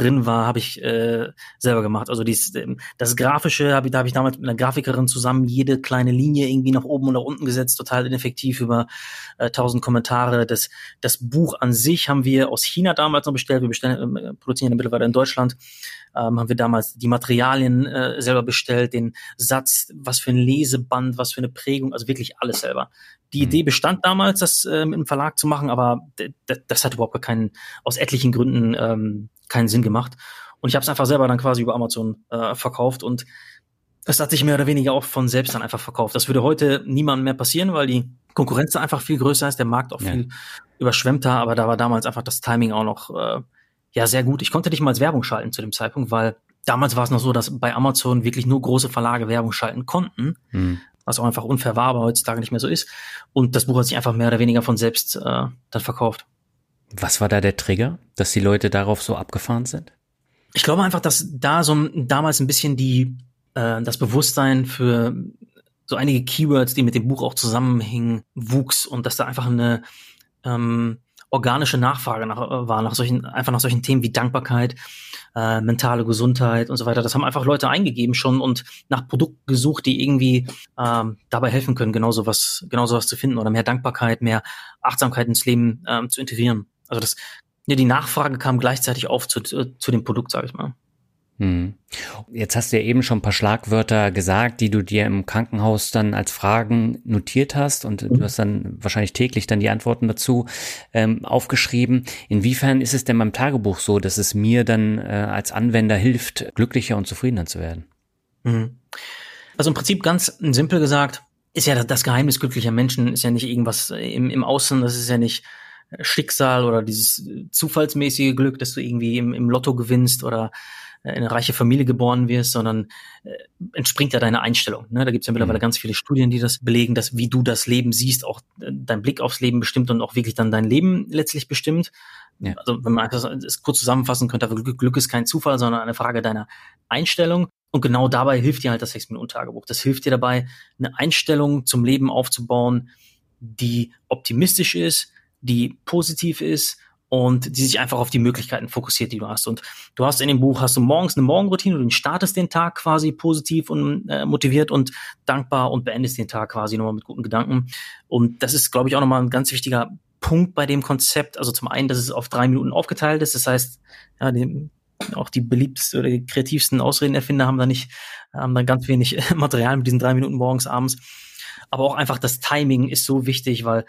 S1: drin war, habe ich äh, selber gemacht. Also dies, ähm, das Grafische, hab ich, da habe ich damals mit einer Grafikerin zusammen jede kleine Linie irgendwie nach oben und nach unten gesetzt, total ineffektiv über äh, tausend Kommentare. Das, das Buch an sich haben wir aus China damals noch bestellt. Wir bestellen, äh, produzieren mittlerweile in Deutschland. Ähm, haben wir damals die Materialien äh, selber bestellt, den Satz, was für ein Leseband, was für eine Prägung, also wirklich alles selber. Die mhm. Idee bestand damals, das äh, im Verlag zu machen, aber das hat überhaupt keinen, aus etlichen Gründen ähm, keinen Sinn gemacht. Und ich habe es einfach selber dann quasi über Amazon äh, verkauft und das hat sich mehr oder weniger auch von selbst dann einfach verkauft. Das würde heute niemandem mehr passieren, weil die Konkurrenz einfach viel größer ist, der Markt auch ja. viel überschwemmter, aber da war damals einfach das Timing auch noch äh, ja sehr gut. Ich konnte nicht mal als Werbung schalten zu dem Zeitpunkt, weil damals war es noch so, dass bei Amazon wirklich nur große Verlage Werbung schalten konnten, mhm. was auch einfach unfair war, aber heutzutage nicht mehr so ist. Und das Buch hat sich einfach mehr oder weniger von selbst äh, dann verkauft.
S2: Was war da der Trigger, dass die Leute darauf so abgefahren sind?
S1: Ich glaube einfach, dass da so damals ein bisschen die äh, das Bewusstsein für so einige Keywords, die mit dem Buch auch zusammenhingen, wuchs und dass da einfach eine ähm, organische Nachfrage nach, äh, war nach solchen einfach nach solchen Themen wie Dankbarkeit, äh, mentale Gesundheit und so weiter. Das haben einfach Leute eingegeben schon und nach Produkten gesucht, die irgendwie ähm, dabei helfen können, genau sowas, genau sowas zu finden oder mehr Dankbarkeit, mehr Achtsamkeit ins Leben ähm, zu integrieren. Also das, ja, die Nachfrage kam gleichzeitig auf zu, zu dem Produkt, sage ich mal.
S2: Hm. Jetzt hast du ja eben schon ein paar Schlagwörter gesagt, die du dir im Krankenhaus dann als Fragen notiert hast und mhm. du hast dann wahrscheinlich täglich dann die Antworten dazu ähm, aufgeschrieben. Inwiefern ist es denn beim Tagebuch so, dass es mir dann äh, als Anwender hilft, glücklicher und zufriedener zu werden?
S1: Mhm. Also im Prinzip ganz simpel gesagt, ist ja das Geheimnis glücklicher Menschen, ist ja nicht irgendwas im, im Außen, das ist ja nicht Schicksal oder dieses zufallsmäßige Glück, dass du irgendwie im, im Lotto gewinnst oder in eine reiche Familie geboren wirst, sondern äh, entspringt ja deine Einstellung. Ne? Da gibt es ja mittlerweile mhm. ganz viele Studien, die das belegen, dass wie du das Leben siehst, auch äh, dein Blick aufs Leben bestimmt und auch wirklich dann dein Leben letztlich bestimmt. Ja. Also wenn man es kurz zusammenfassen könnte, Glück, Glück ist kein Zufall, sondern eine Frage deiner Einstellung. Und genau dabei hilft dir halt das Sechs-Minuten-Tagebuch. Das hilft dir dabei, eine Einstellung zum Leben aufzubauen, die optimistisch ist, die positiv ist und die sich einfach auf die Möglichkeiten fokussiert, die du hast. Und du hast in dem Buch, hast du morgens eine Morgenroutine, du startest den Tag quasi positiv und äh, motiviert und dankbar und beendest den Tag quasi nochmal mit guten Gedanken. Und das ist, glaube ich, auch nochmal ein ganz wichtiger Punkt bei dem Konzept. Also zum einen, dass es auf drei Minuten aufgeteilt ist. Das heißt, ja, die, auch die beliebtesten oder die kreativsten Ausredenerfinder haben da nicht, haben da ganz wenig Material mit diesen drei Minuten morgens, abends. Aber auch einfach das Timing ist so wichtig, weil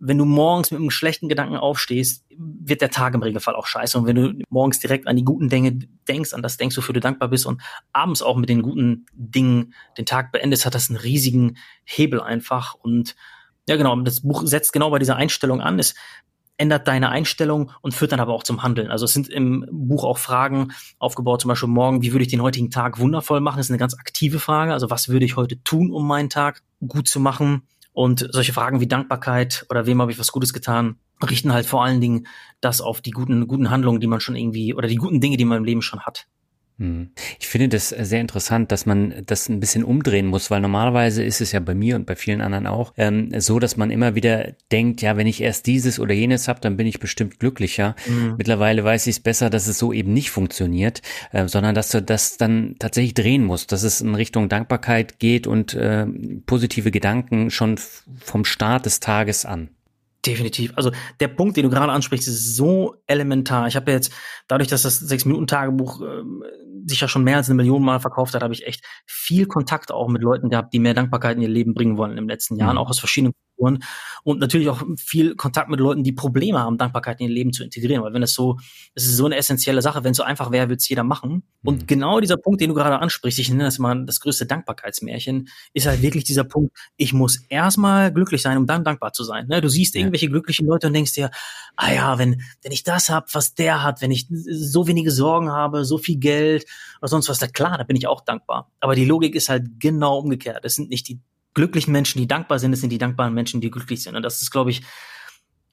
S1: wenn du morgens mit einem schlechten Gedanken aufstehst, wird der Tag im Regelfall auch scheiße. Und wenn du morgens direkt an die guten Dinge denkst, an das denkst, wofür du dankbar bist und abends auch mit den guten Dingen den Tag beendest, hat das einen riesigen Hebel einfach. Und ja, genau, das Buch setzt genau bei dieser Einstellung an. Es ändert deine Einstellung und führt dann aber auch zum Handeln. Also es sind im Buch auch Fragen aufgebaut, zum Beispiel morgen, wie würde ich den heutigen Tag wundervoll machen? Das ist eine ganz aktive Frage. Also was würde ich heute tun, um meinen Tag gut zu machen? Und solche Fragen wie Dankbarkeit oder wem habe ich was Gutes getan, richten halt vor allen Dingen das auf die guten, guten Handlungen, die man schon irgendwie, oder die guten Dinge, die man im Leben schon hat.
S2: Mhm. Ich finde das sehr interessant, dass man das ein bisschen umdrehen muss, weil normalerweise ist es ja bei mir und bei vielen anderen auch ähm, so, dass man immer wieder denkt, ja, wenn ich erst dieses oder jenes habe, dann bin ich bestimmt glücklicher. Mhm. Mittlerweile weiß ich es besser, dass es so eben nicht funktioniert, äh, sondern dass du das dann tatsächlich drehen musst, dass es in Richtung Dankbarkeit geht und äh, positive Gedanken schon vom Start des Tages an.
S1: Definitiv. Also der Punkt, den du gerade ansprichst, ist so elementar. Ich habe ja jetzt, dadurch, dass das Sechs-Minuten-Tagebuch äh, sich ja schon mehr als eine Million Mal verkauft hat, habe ich echt viel Kontakt auch mit Leuten gehabt, die mehr Dankbarkeit in ihr Leben bringen wollen in den letzten Jahren, mhm. auch aus verschiedenen Kulturen. Und natürlich auch viel Kontakt mit Leuten, die Probleme haben, Dankbarkeit in ihr Leben zu integrieren. Weil wenn das so, das ist so eine essentielle Sache, wenn es so einfach wäre, würde es jeder machen. Mhm. Und genau dieser Punkt, den du gerade ansprichst, ich nenne das mal das größte Dankbarkeitsmärchen, ist halt wirklich dieser Punkt, ich muss erstmal glücklich sein, um dann dankbar zu sein. Ne? Du siehst ja. irgendwelche glücklichen Leute und denkst dir, ah ja, wenn, wenn ich das hab, was der hat, wenn ich so wenige Sorgen habe, so viel Geld oder sonst was, da klar, da bin ich auch dankbar. Aber die Logik ist halt genau umgekehrt. Es sind nicht die glücklichen Menschen, die dankbar sind, es sind die dankbaren Menschen, die glücklich sind. Und das ist, glaube ich,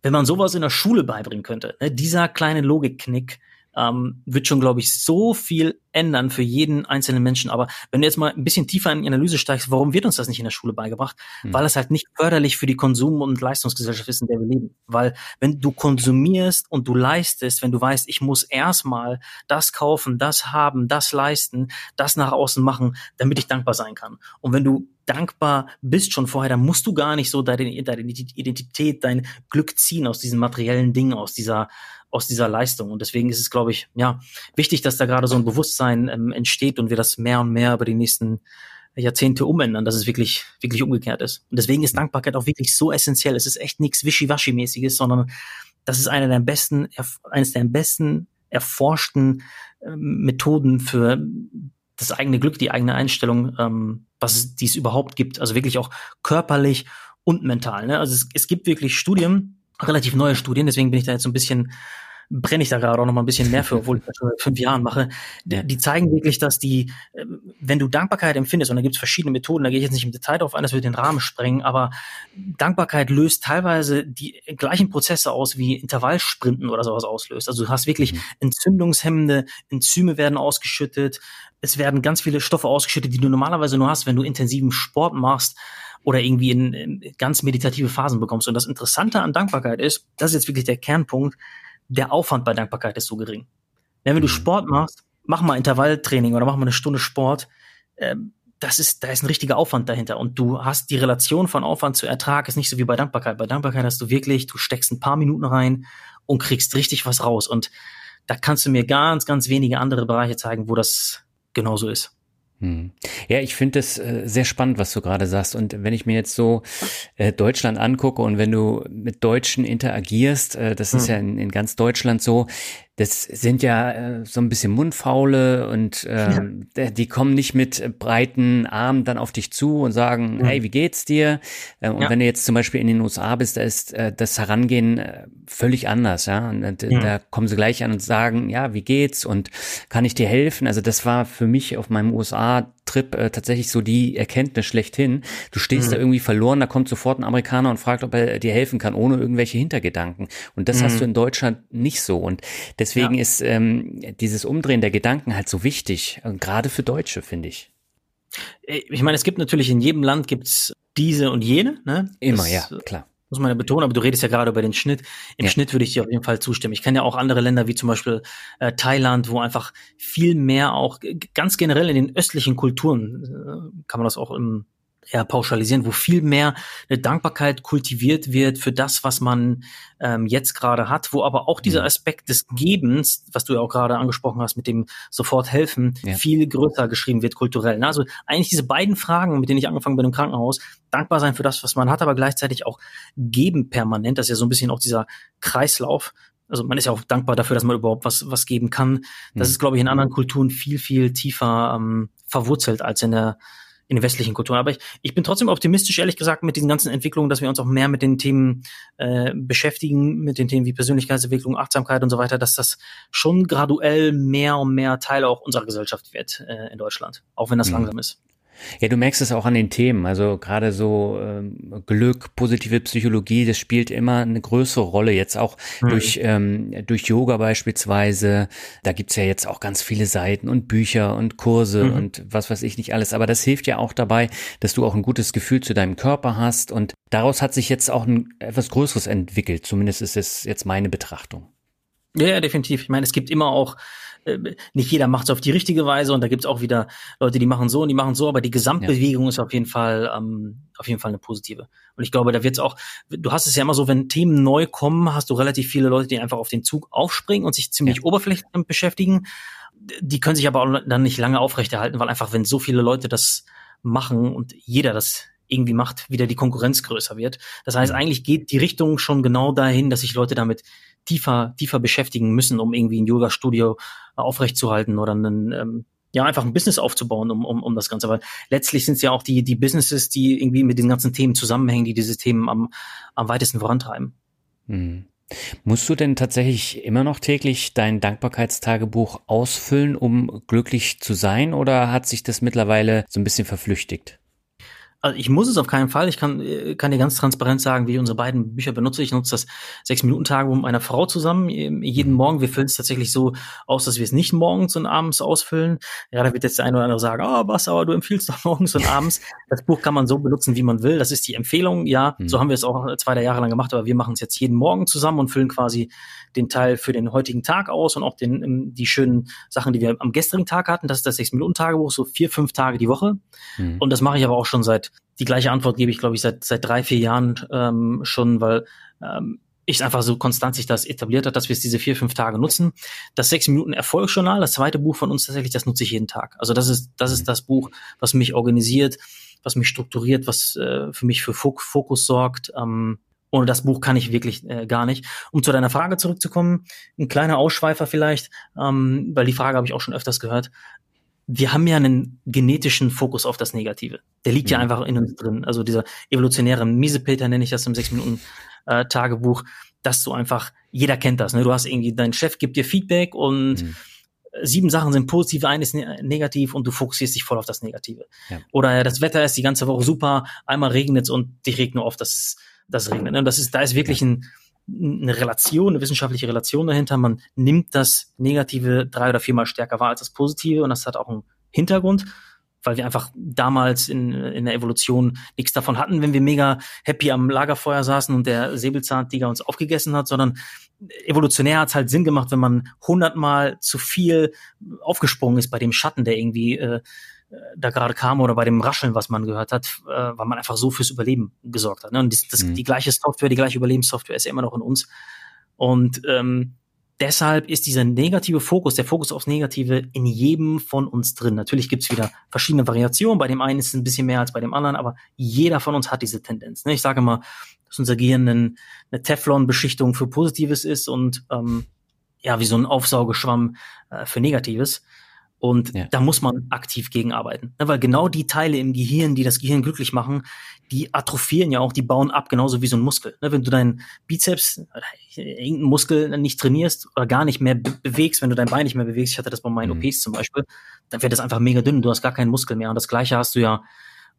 S1: wenn man sowas in der Schule beibringen könnte, ne, dieser kleine Logikknick, ähm, wird schon, glaube ich, so viel ändern für jeden einzelnen Menschen. Aber wenn du jetzt mal ein bisschen tiefer in die Analyse steigst, warum wird uns das nicht in der Schule beigebracht? Mhm. Weil es halt nicht förderlich für die Konsum- und Leistungsgesellschaft ist, in der wir leben. Weil wenn du konsumierst und du leistest, wenn du weißt, ich muss erstmal das kaufen, das haben, das leisten, das nach außen machen, damit ich dankbar sein kann. Und wenn du dankbar bist schon vorher, dann musst du gar nicht so deine, deine Identität, dein Glück ziehen aus diesen materiellen Dingen, aus dieser, aus dieser Leistung. Und deswegen ist es, glaube ich, ja, wichtig, dass da gerade so ein Bewusstsein ähm, entsteht und wir das mehr und mehr über die nächsten Jahrzehnte umändern, dass es wirklich, wirklich umgekehrt ist. Und deswegen ist Dankbarkeit auch wirklich so essentiell. Es ist echt nichts Wischiwaschi-mäßiges, sondern das ist eine der besten, eines der besten erforschten äh, Methoden für das eigene Glück, die eigene Einstellung, ähm, was es, die es überhaupt gibt. Also wirklich auch körperlich und mental. Ne? Also es, es gibt wirklich Studien, relativ neue Studien, deswegen bin ich da jetzt so ein bisschen brenne ich da gerade auch noch mal ein bisschen mehr für, obwohl ich das schon seit fünf Jahren mache. Die, zeigen wirklich, dass die, ähm, wenn du Dankbarkeit empfindest, und da gibt es verschiedene Methoden, da gehe ich jetzt nicht im Detail drauf ein, das würde den Rahmen sprengen, aber Dankbarkeit löst teilweise die gleichen Prozesse aus, wie Intervallsprinten oder sowas auslöst. Also du hast wirklich mhm. entzündungshemmende Enzyme werden ausgeschüttet, es werden ganz viele Stoffe ausgeschüttet, die du normalerweise nur hast, wenn du intensiven Sport machst oder irgendwie in, in ganz meditative Phasen bekommst. Und das Interessante an Dankbarkeit ist, das ist jetzt wirklich der Kernpunkt, der Aufwand bei Dankbarkeit ist so gering. Wenn du mhm. Sport machst, mach mal Intervalltraining oder mach mal eine Stunde Sport, ähm, das ist, da ist ein richtiger Aufwand dahinter. Und du hast die Relation von Aufwand zu Ertrag, ist nicht so wie bei Dankbarkeit. Bei Dankbarkeit hast du wirklich, du steckst ein paar Minuten rein und kriegst richtig was raus. Und da kannst du mir ganz, ganz wenige andere Bereiche zeigen, wo das genauso ist.
S2: Hm. Ja, ich finde es äh, sehr spannend, was du gerade sagst. Und wenn ich mir jetzt so äh, Deutschland angucke und wenn du mit Deutschen interagierst, äh, das ist hm. ja in, in, ganz Deutschland so, das sind ja äh, so ein bisschen Mundfaule und äh, ja. die kommen nicht mit breiten Armen dann auf dich zu und sagen, mhm. hey, wie geht's dir? Äh, und ja. wenn du jetzt zum Beispiel in den USA bist, da ist äh, das Herangehen äh, völlig anders, ja. Und äh, mhm. da kommen sie gleich an und sagen, ja, wie geht's und kann ich dir helfen? Also das war für mich auf meinem USA-Trip äh, tatsächlich so die Erkenntnis schlechthin. Du stehst mhm. da irgendwie verloren, da kommt sofort ein Amerikaner und fragt, ob er dir helfen kann, ohne irgendwelche Hintergedanken. Und das hast mhm. du in Deutschland nicht so. Und Deswegen ja. ist ähm, dieses Umdrehen der Gedanken halt so wichtig, äh, gerade für Deutsche, finde ich.
S1: Äh, ich meine, es gibt natürlich in jedem Land gibt's diese und jene. Ne?
S2: Immer, das, ja, klar.
S1: Muss man ja betonen, aber du redest ja gerade über den Schnitt. Im ja. Schnitt würde ich dir auf jeden Fall zustimmen. Ich kenne ja auch andere Länder wie zum Beispiel äh, Thailand, wo einfach viel mehr auch ganz generell in den östlichen Kulturen, äh, kann man das auch im ja, pauschalisieren, wo viel mehr eine Dankbarkeit kultiviert wird für das, was man ähm, jetzt gerade hat, wo aber auch dieser mhm. Aspekt des Gebens, was du ja auch gerade angesprochen hast, mit dem sofort helfen, ja. viel größer geschrieben wird kulturell. Also eigentlich diese beiden Fragen, mit denen ich angefangen bin im Krankenhaus, dankbar sein für das, was man hat, aber gleichzeitig auch geben permanent. Das ist ja so ein bisschen auch dieser Kreislauf. Also man ist ja auch dankbar dafür, dass man überhaupt was, was geben kann. Das mhm. ist, glaube ich, in anderen Kulturen viel, viel tiefer ähm, verwurzelt als in der in den westlichen Kulturen. Aber ich, ich bin trotzdem optimistisch, ehrlich gesagt, mit diesen ganzen Entwicklungen, dass wir uns auch mehr mit den Themen äh, beschäftigen, mit den Themen wie Persönlichkeitsentwicklung, Achtsamkeit und so weiter, dass das schon graduell mehr und mehr Teil auch unserer Gesellschaft wird äh, in Deutschland, auch wenn das mhm. langsam ist.
S2: Ja, du merkst es auch an den Themen. Also gerade so ähm, Glück, positive Psychologie, das spielt immer eine größere Rolle. Jetzt auch mhm. durch, ähm, durch Yoga beispielsweise. Da gibt's ja jetzt auch ganz viele Seiten und Bücher und Kurse mhm. und was weiß ich nicht alles. Aber das hilft ja auch dabei, dass du auch ein gutes Gefühl zu deinem Körper hast. Und daraus hat sich jetzt auch ein etwas Größeres entwickelt. Zumindest ist es jetzt meine Betrachtung.
S1: Ja, ja, definitiv. Ich meine, es gibt immer auch nicht jeder macht es auf die richtige Weise und da gibt's auch wieder Leute, die machen so und die machen so, aber die Gesamtbewegung ja. ist auf jeden Fall ähm, auf jeden Fall eine positive. Und ich glaube, da wird's auch, du hast es ja immer so, wenn Themen neu kommen, hast du relativ viele Leute, die einfach auf den Zug aufspringen und sich ziemlich ja. oberflächlich damit beschäftigen. Die können sich aber auch dann nicht lange aufrechterhalten, weil einfach, wenn so viele Leute das machen und jeder das irgendwie macht, wieder die Konkurrenz größer wird. Das heißt, eigentlich geht die Richtung schon genau dahin, dass sich Leute damit tiefer, tiefer beschäftigen müssen, um irgendwie ein Yoga-Studio aufrechtzuerhalten oder einen, ähm, ja, einfach ein Business aufzubauen, um, um, um das Ganze. Weil letztlich sind es ja auch die, die Businesses, die irgendwie mit den ganzen Themen zusammenhängen, die diese Themen am, am weitesten vorantreiben.
S2: Mhm. Musst du denn tatsächlich immer noch täglich dein Dankbarkeitstagebuch ausfüllen, um glücklich zu sein, oder hat sich das mittlerweile so ein bisschen verflüchtigt?
S1: Also ich muss es auf keinen Fall. Ich kann, äh, kann dir ganz transparent sagen, wie ich unsere beiden Bücher benutze. Ich nutze das Sechs-Minuten-Tagebuch mit meiner Frau zusammen. Jeden mhm. Morgen. Wir füllen es tatsächlich so aus, dass wir es nicht morgens und abends ausfüllen. Ja, da wird jetzt der eine oder andere sagen, ah, oh, was, aber du empfiehlst doch morgens und abends. Das Buch kann man so benutzen, wie man will. Das ist die Empfehlung. Ja, mhm. so haben wir es auch zwei, drei Jahre lang gemacht, aber wir machen es jetzt jeden Morgen zusammen und füllen quasi den Teil für den heutigen Tag aus und auch den, ähm, die schönen Sachen, die wir am gestrigen Tag hatten. Das ist das Sechs-Minuten-Tagebuch, so vier, fünf Tage die Woche. Mhm. Und das mache ich aber auch schon seit, die gleiche Antwort gebe ich, glaube ich, seit, seit drei, vier Jahren ähm, schon, weil ähm, ich einfach so konstant sich das etabliert hat, dass wir es diese vier, fünf Tage nutzen. Das sechs Minuten Erfolgsjournal, das zweite Buch von uns tatsächlich, das nutze ich jeden Tag. Also das ist, das ist mhm. das Buch, was mich organisiert, was mich strukturiert, was äh, für mich für Fokus sorgt. Ähm, ohne das Buch kann ich wirklich äh, gar nicht. Um zu deiner Frage zurückzukommen, ein kleiner Ausschweifer vielleicht, ähm, weil die Frage habe ich auch schon öfters gehört. Wir haben ja einen genetischen Fokus auf das Negative. Der liegt ja, ja mhm. einfach in uns drin. Also dieser evolutionäre Miesepeter nenne ich das im sechs Minuten äh, Tagebuch, dass du einfach, jeder kennt das, ne? Du hast irgendwie, dein Chef gibt dir Feedback und mhm sieben Sachen sind positiv, eine ist ne-, negativ und du fokussierst dich voll auf das Negative. Ja. Oder das Wetter ist die ganze Woche super, einmal regnet es und dich regt nur auf das das regnet. Ne? Und das ist, da ist wirklich ein, eine Relation, eine wissenschaftliche Relation dahinter. Man nimmt das Negative drei oder viermal stärker wahr als das Positive und das hat auch einen Hintergrund, weil wir einfach damals in, in der Evolution nichts davon hatten, wenn wir mega happy am Lagerfeuer saßen und der Säbelzahntiger uns aufgegessen hat, sondern evolutionär hat es halt Sinn gemacht, wenn man hundertmal zu viel aufgesprungen ist bei dem Schatten, der irgendwie äh, da gerade kam oder bei dem Rascheln, was man gehört hat, äh, weil man einfach so fürs Überleben gesorgt hat. Ne? Und das, das, mhm. die gleiche Software, die gleiche Überlebenssoftware ist ja immer noch in uns. Und ähm, deshalb ist dieser negative Fokus, der Fokus aufs Negative in jedem von uns drin. Natürlich gibt's wieder verschiedene Variationen. Bei dem einen ist es ein bisschen mehr als bei dem anderen, aber jeder von uns hat diese Tendenz. Ne? Ich sage mal, dass unser Gehirn eine, eine Teflon-Beschichtung für Positives ist und ähm, ja, wie so ein Aufsaugeschwamm äh, für Negatives. Und ja. da muss man aktiv gegenarbeiten. Ne, weil genau die Teile im Gehirn, die das Gehirn glücklich machen, die atrophieren ja auch, die bauen ab, genauso wie so ein Muskel. Ne, wenn du deinen Bizeps, irgendeinen Muskel nicht trainierst oder gar nicht mehr bewegst, wenn du dein Bein nicht mehr bewegst, ich hatte das bei meinen mhm. OPs zum Beispiel, dann wird das einfach mega dünn, du hast gar keinen Muskel mehr. Und das Gleiche hast du ja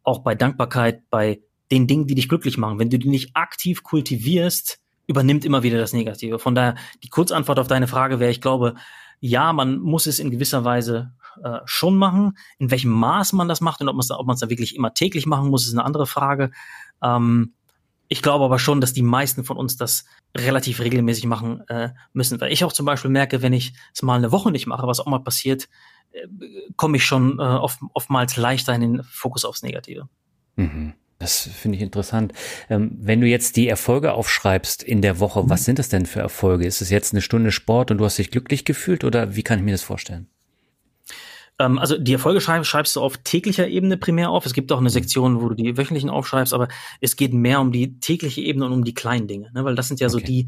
S1: auch bei Dankbarkeit, bei den Dingen, die dich glücklich machen. Wenn du die nicht aktiv kultivierst, übernimmt immer wieder das Negative. Von daher, die Kurzantwort auf deine Frage wäre, ich glaube, ja, man muss es in gewisser Weise äh, schon machen. In welchem Maß man das macht und ob man es ob da wirklich immer täglich machen muss, ist eine andere Frage. Ähm, ich glaube aber schon, dass die meisten von uns das relativ regelmäßig machen äh, müssen. Weil ich auch zum Beispiel merke, wenn ich es mal eine Woche nicht mache, was auch mal passiert, äh, komme ich schon äh, oft, oftmals leichter in den Fokus aufs Negative.
S2: Mhm. Das finde ich interessant. Ähm, wenn du jetzt die Erfolge aufschreibst in der Woche, mhm. was sind das denn für Erfolge? Ist es jetzt eine Stunde Sport und du hast dich glücklich gefühlt oder wie kann ich mir das vorstellen?
S1: Ähm, also die Erfolge schreibst, schreibst du auf täglicher Ebene primär auf. Es gibt auch eine mhm. Sektion, wo du die wöchentlichen aufschreibst, aber es geht mehr um die tägliche Ebene und um die kleinen Dinge, ne? weil das sind ja okay. so die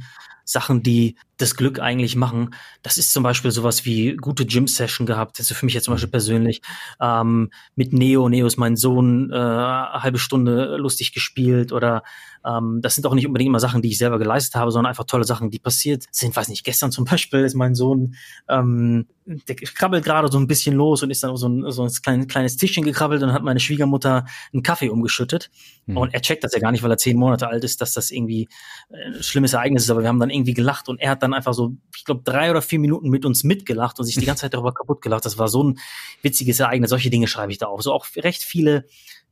S1: Sachen, die das Glück eigentlich machen. Das ist zum Beispiel sowas wie gute Gym-Session gehabt, also für mich jetzt zum Beispiel mhm. persönlich, ähm, mit Neo, Neo ist mein Sohn, äh, halbe Stunde lustig gespielt oder ähm, das sind auch nicht unbedingt immer Sachen, die ich selber geleistet habe, sondern einfach tolle Sachen, die passiert sind. Weiß nicht, gestern zum Beispiel ist mein Sohn, ähm, der krabbelt gerade so ein bisschen los und ist dann so ein, so ein kleines, kleines Tischchen gekrabbelt und hat meine Schwiegermutter einen Kaffee umgeschüttet. Mhm. Und er checkt das ja gar nicht, weil er zehn Monate alt ist, dass das irgendwie ein schlimmes Ereignis ist. Aber wir haben dann irgendwie gelacht und er hat dann einfach so, ich glaube, drei oder vier Minuten mit uns mitgelacht und sich die ganze Zeit darüber kaputt gelacht. Das war so ein witziges Ereignis. Solche Dinge schreibe ich da auf. So auch recht viele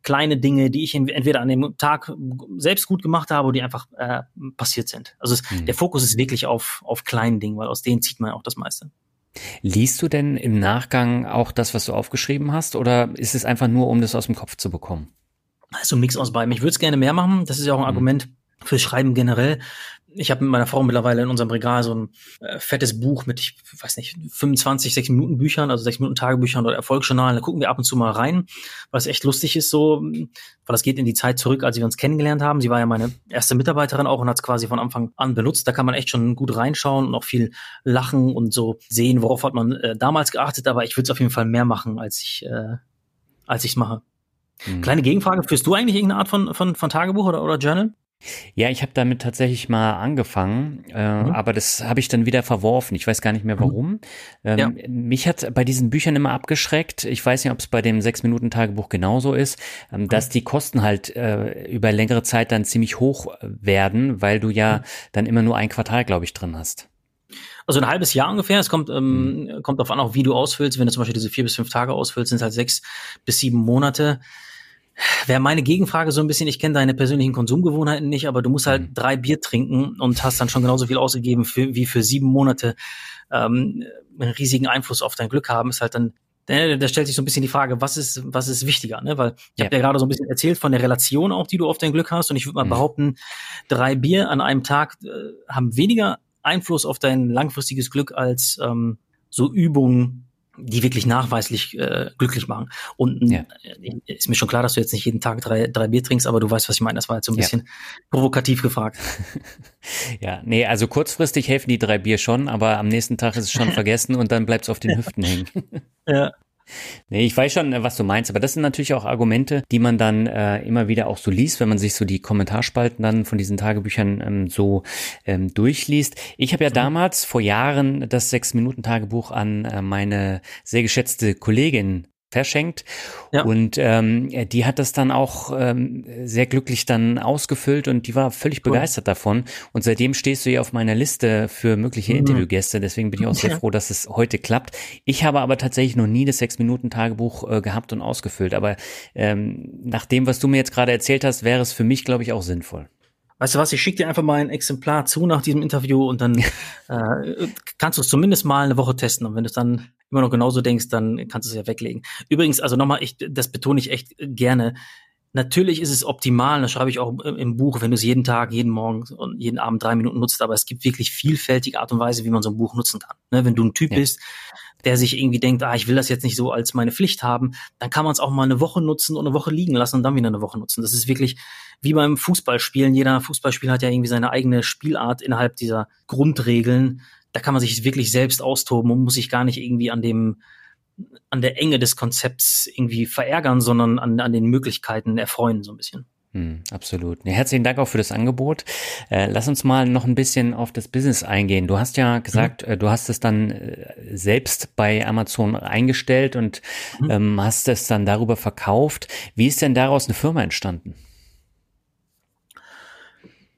S1: kleine Dinge, die ich entweder an dem Tag selbst gut gemacht habe oder die einfach äh, passiert sind. Also es, mhm. der Fokus ist wirklich auf, auf kleinen Dingen, weil aus denen zieht man auch das meiste.
S2: Liest du denn im Nachgang auch das, was du aufgeschrieben hast, oder ist es einfach nur, um das aus dem Kopf zu bekommen?
S1: Also ein Mix aus beidem. Ich würde es gerne mehr machen. Das ist ja auch ein mhm. Argument fürs Schreiben generell ich habe mit meiner Frau mittlerweile in unserem Regal so ein äh, fettes Buch mit, ich weiß nicht, 25, 6 Minuten Büchern, also 6 Minuten Tagebüchern oder Erfolgsjournalen. Da gucken wir ab und zu mal rein, weil es echt lustig ist so, weil das geht in die Zeit zurück, als wir uns kennengelernt haben. Sie war ja meine erste Mitarbeiterin auch und hat es quasi von Anfang an benutzt. Da kann man echt schon gut reinschauen und auch viel lachen und so sehen, worauf hat man äh, damals geachtet. Aber ich würde es auf jeden Fall mehr machen, als ich äh, als ich es mache. Mhm. Kleine Gegenfrage, führst du eigentlich irgendeine Art von, von, von Tagebuch oder, oder Journal?
S2: Ja, ich habe damit tatsächlich mal angefangen, äh, mhm. aber das habe ich dann wieder verworfen. Ich weiß gar nicht mehr mhm. warum. Ähm, ja. Mich hat bei diesen Büchern immer abgeschreckt. Ich weiß nicht, ob es bei dem sechs Minuten Tagebuch genauso ist, ähm, mhm. dass die Kosten halt äh, über längere Zeit dann ziemlich hoch werden, weil du ja mhm. dann immer nur ein Quartal, glaube ich, drin hast.
S1: Also ein halbes Jahr ungefähr. Es kommt, ähm, mhm. kommt darauf an, auch wie du ausfüllst. Wenn du zum Beispiel diese vier bis fünf Tage ausfüllst, sind es halt sechs bis sieben Monate wäre meine Gegenfrage so ein bisschen, ich kenne deine persönlichen Konsumgewohnheiten nicht, aber du musst halt mhm. drei Bier trinken und hast dann schon genauso viel ausgegeben für, wie für sieben Monate ähm, einen riesigen Einfluss auf dein Glück haben, ist halt dann ne, da stellt sich so ein bisschen die Frage, was ist, was ist wichtiger, ne? Weil ich ja. habe ja gerade so ein bisschen erzählt von der Relation auch, die du auf dein Glück hast. Und ich würde mal mhm. behaupten, drei Bier an einem Tag äh, haben weniger Einfluss auf dein langfristiges Glück als ähm, so Übungen die wirklich nachweislich äh, glücklich machen. Und ja. Äh, ist mir schon klar, dass du jetzt nicht jeden Tag drei, drei Bier trinkst, aber du weißt, was ich meine. Das war jetzt so ein bisschen ja. provokativ gefragt.
S2: ja, nee, also kurzfristig helfen die drei Bier schon, aber am nächsten Tag ist es schon vergessen und dann bleibt es auf den Hüften hängen. ja. Nee, ich weiß schon, was du meinst, aber das sind natürlich auch Argumente, die man dann äh, immer wieder auch so liest, wenn man sich so die Kommentarspalten dann von diesen Tagebüchern ähm, so ähm, durchliest. Ich habe ja mhm. damals vor Jahren das Sechs-Minuten-Tagebuch an äh, meine sehr geschätzte Kollegin verschenkt. Ja. Und ähm, die hat das dann auch ähm, sehr glücklich dann ausgefüllt und die war völlig cool. begeistert davon. Und seitdem stehst du ja auf meiner Liste für mögliche mhm. Interviewgäste. Deswegen bin ich auch sehr froh, dass es heute klappt. Ich habe aber tatsächlich noch nie das Sechs-Minuten-Tagebuch äh, gehabt und ausgefüllt. Aber ähm, nach dem, was du mir jetzt gerade erzählt hast, wäre es für mich, glaube ich, auch sinnvoll.
S1: Weißt du was, ich schicke dir einfach mal ein Exemplar zu nach diesem Interview und dann äh, kannst du es zumindest mal eine Woche testen. Und wenn du es dann immer noch genauso denkst, dann kannst du es ja weglegen. Übrigens, also nochmal, ich, das betone ich echt gerne. Natürlich ist es optimal, das schreibe ich auch im Buch, wenn du es jeden Tag, jeden Morgen und jeden Abend drei Minuten nutzt, aber es gibt wirklich vielfältige Art und Weise, wie man so ein Buch nutzen kann. Ne, wenn du ein Typ ja. bist, der sich irgendwie denkt, ah, ich will das jetzt nicht so als meine Pflicht haben, dann kann man es auch mal eine Woche nutzen und eine Woche liegen lassen und dann wieder eine Woche nutzen. Das ist wirklich wie beim Fußballspielen. Jeder Fußballspieler hat ja irgendwie seine eigene Spielart innerhalb dieser Grundregeln. Da kann man sich wirklich selbst austoben und muss sich gar nicht irgendwie an dem an der Enge des Konzepts irgendwie verärgern, sondern an, an den Möglichkeiten erfreuen so ein bisschen.
S2: Hm, absolut. Ja, herzlichen Dank auch für das Angebot. Äh, lass uns mal noch ein bisschen auf das Business eingehen. Du hast ja gesagt, mhm. du hast es dann äh, selbst bei Amazon eingestellt und mhm. ähm, hast es dann darüber verkauft. Wie ist denn daraus eine Firma entstanden?